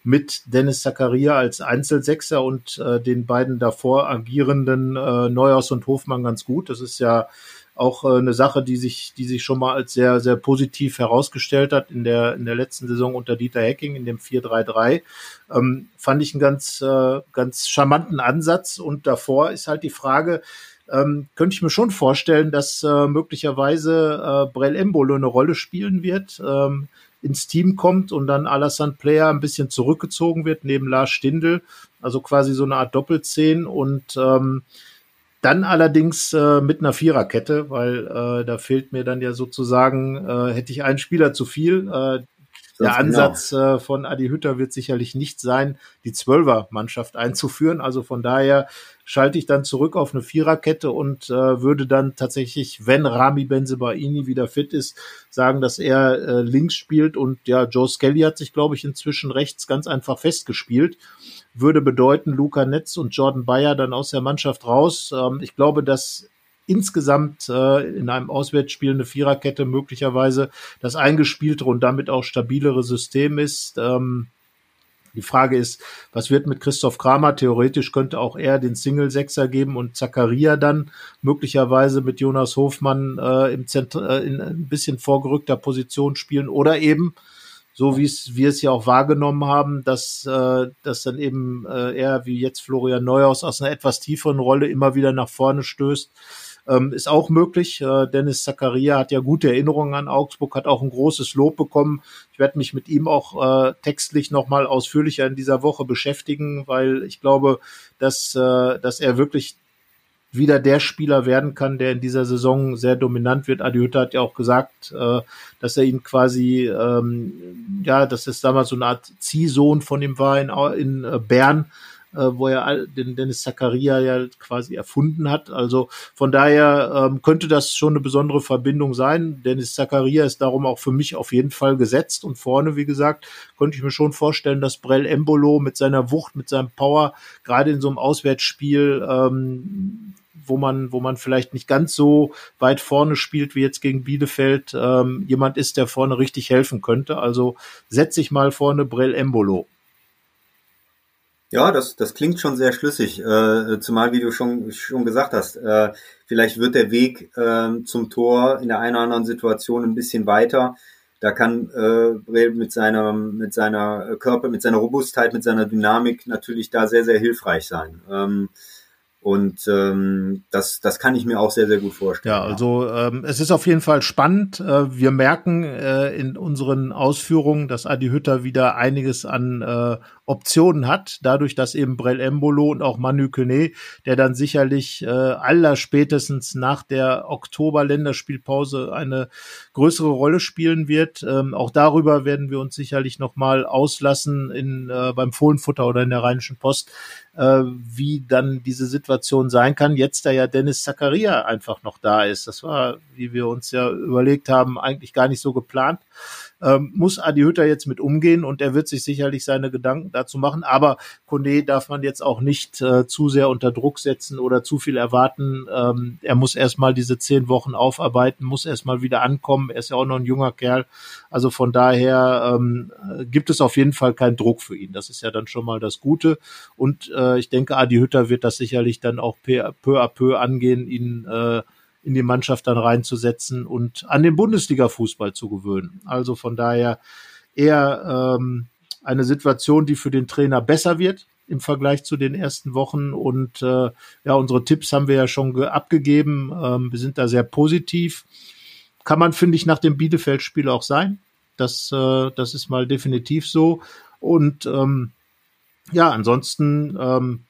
mit Dennis Zakaria als Einzelsechser und äh, den beiden davor agierenden äh, Neuhaus und Hofmann ganz gut. Das ist ja auch äh, eine Sache, die sich, die sich schon mal als sehr, sehr positiv herausgestellt hat in der, in der letzten Saison unter Dieter Hecking in dem 4-3-3. Ähm, fand ich einen ganz, äh, ganz charmanten Ansatz. Und davor ist halt die Frage, ähm, könnte ich mir schon vorstellen, dass äh, möglicherweise äh, Brell Embolo eine Rolle spielen wird. Ähm, ins Team kommt und dann Alassane Player ein bisschen zurückgezogen wird neben Lars Stindl, also quasi so eine Art Doppelzehn und ähm, dann allerdings äh, mit einer Viererkette, weil äh, da fehlt mir dann ja sozusagen, äh, hätte ich einen Spieler zu viel. Äh, der genau. Ansatz genau. äh, von Adi Hütter wird sicherlich nicht sein, die Zwölfer-Mannschaft einzuführen. Also von daher schalte ich dann zurück auf eine Viererkette und äh, würde dann tatsächlich, wenn Rami Benzebaini wieder fit ist, sagen, dass er äh, links spielt und ja, Joe Skelly hat sich, glaube ich, inzwischen rechts ganz einfach festgespielt. Würde bedeuten, Luca Netz und Jordan Bayer dann aus der Mannschaft raus. Ähm, ich glaube, dass insgesamt äh, in einem Auswärtsspiel eine Viererkette möglicherweise das eingespielte und damit auch stabilere System ist. Ähm, die Frage ist, was wird mit Christoph Kramer? Theoretisch könnte auch er den Single-Sechser geben und Zakaria dann möglicherweise mit Jonas Hofmann äh, im Zentr äh, in ein bisschen vorgerückter Position spielen oder eben so wie es wir es ja auch wahrgenommen haben, dass, äh, dass dann eben äh, er wie jetzt Florian Neuhaus aus einer etwas tieferen Rolle immer wieder nach vorne stößt ähm, ist auch möglich. Äh, Dennis Zakaria hat ja gute Erinnerungen an Augsburg, hat auch ein großes Lob bekommen. Ich werde mich mit ihm auch äh, textlich nochmal ausführlicher in dieser Woche beschäftigen, weil ich glaube, dass, äh, dass er wirklich wieder der Spieler werden kann, der in dieser Saison sehr dominant wird. Adi Hütter hat ja auch gesagt, äh, dass er ihn quasi, ähm, ja, dass es damals so eine Art Ziehsohn von ihm war in, äh, Bern, äh, wo er den Dennis Zakaria ja quasi erfunden hat. Also von daher ähm, könnte das schon eine besondere Verbindung sein. Dennis Zakaria ist darum auch für mich auf jeden Fall gesetzt und vorne, wie gesagt, könnte ich mir schon vorstellen, dass Brell Embolo mit seiner Wucht, mit seinem Power, gerade in so einem Auswärtsspiel, ähm, wo man, wo man vielleicht nicht ganz so weit vorne spielt wie jetzt gegen Bielefeld, ähm, jemand ist, der vorne richtig helfen könnte. Also setze ich mal vorne Brell Embolo. Ja, das, das klingt schon sehr schlüssig, äh, zumal, wie du schon, schon gesagt hast, äh, vielleicht wird der Weg äh, zum Tor in der einen oder anderen Situation ein bisschen weiter. Da kann äh, mit seiner, mit seiner Körper, mit seiner Robustheit, mit seiner Dynamik natürlich da sehr, sehr hilfreich sein. Ähm, Und ähm, das, das kann ich mir auch sehr, sehr gut vorstellen. Ja, also ähm, es ist auf jeden Fall spannend. Äh, wir merken äh, in unseren Ausführungen, dass Adi Hütter wieder einiges an äh, Optionen hat, dadurch, dass eben Brel Embolo und auch Manu Kone, der dann sicherlich äh, aller spätestens nach der Oktober-Länderspielpause eine größere Rolle spielen wird. Ähm, auch darüber werden wir uns sicherlich nochmal auslassen in, äh, beim Fohlenfutter oder in der Rheinischen Post, äh, wie dann diese Situation sein kann. Jetzt, da ja Dennis Zakaria einfach noch da ist. Das war, wie wir uns ja überlegt haben, eigentlich gar nicht so geplant ähm, muss Adi Hütter jetzt mit umgehen und er wird sich sicherlich seine Gedanken dazu machen. Aber Kone darf man jetzt auch nicht äh, zu sehr unter Druck setzen oder zu viel erwarten. Ähm, er muss erstmal diese zehn Wochen aufarbeiten, muss erstmal wieder ankommen. Er ist ja auch noch ein junger Kerl. Also von daher ähm, gibt es auf jeden Fall keinen Druck für ihn. Das ist ja dann schon mal das Gute. Und äh, ich denke, Adi Hütter wird das sicherlich dann auch peu à peu angehen, ihn äh, in die Mannschaft dann reinzusetzen und an den Bundesliga-Fußball zu gewöhnen. Also von daher eher ähm, eine Situation, die für den Trainer besser wird im Vergleich zu den ersten Wochen. Und äh, ja, unsere Tipps haben wir ja schon abgegeben. Ähm, wir sind da sehr positiv. Kann man, finde ich, nach dem Bielefeld-Spiel auch sein. Das, äh, das ist mal definitiv so. Und ähm, ja, ansonsten ähm,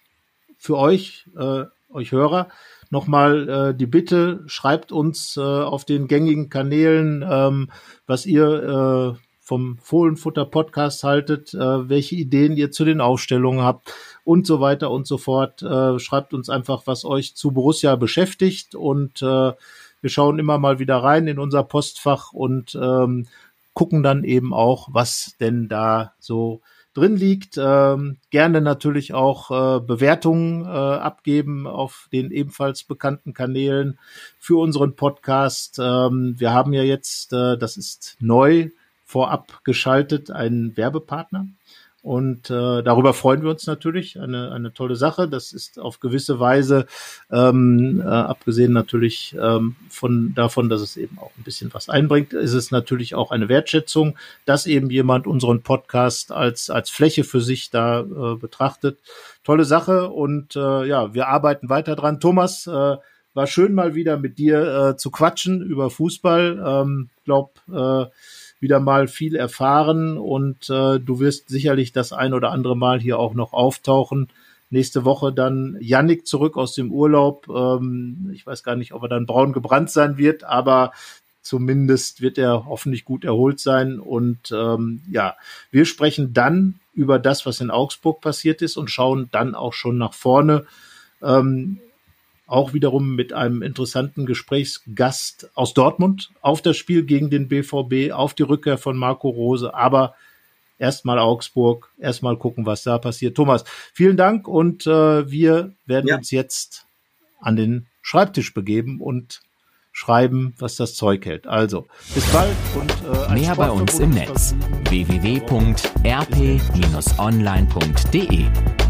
für euch, äh, euch Hörer, nochmal äh, die Bitte, schreibt uns äh, auf den gängigen Kanälen, ähm, was ihr äh, vom Fohlenfutter Podcast haltet, äh, welche Ideen ihr zu den Aufstellungen habt und so weiter und so fort. Äh, schreibt uns einfach, was euch zu Borussia beschäftigt und äh, wir schauen immer mal wieder rein in unser Postfach und ähm, gucken dann eben auch, was denn da so drin liegt. Ähm, gerne natürlich auch äh, Bewertungen äh, abgeben auf den ebenfalls bekannten Kanälen für unseren Podcast. Ähm, wir haben ja jetzt, äh, das ist neu vorab geschaltet, einen Werbepartner. Und äh, darüber freuen wir uns natürlich. Eine, eine tolle Sache. Das ist auf gewisse Weise, ähm, äh, abgesehen natürlich ähm, von davon, dass es eben auch ein bisschen was einbringt, ist es natürlich auch eine Wertschätzung, dass eben jemand unseren Podcast als, als Fläche für sich da äh, betrachtet. Tolle Sache und äh, ja, wir arbeiten weiter dran. Thomas, äh, war schön mal wieder mit dir äh, zu quatschen über Fußball. Ähm, glaub, äh, wieder mal viel erfahren und äh, du wirst sicherlich das ein oder andere Mal hier auch noch auftauchen. Nächste Woche dann Yannick zurück aus dem Urlaub. Ähm, ich weiß gar nicht, ob er dann braun gebrannt sein wird, aber zumindest wird er hoffentlich gut erholt sein. Und ähm, ja, wir sprechen dann über das, was in Augsburg passiert ist und schauen dann auch schon nach vorne. Ähm, auch wiederum mit einem interessanten Gesprächsgast aus Dortmund auf das Spiel gegen den BVB, auf die Rückkehr von Marco Rose, aber erstmal Augsburg, erstmal gucken, was da passiert. Thomas, vielen Dank und äh, wir werden ja. uns jetzt an den Schreibtisch begeben und schreiben, was das Zeug hält. Also, bis bald und äh, mehr bei uns im Netz www.rp-online.de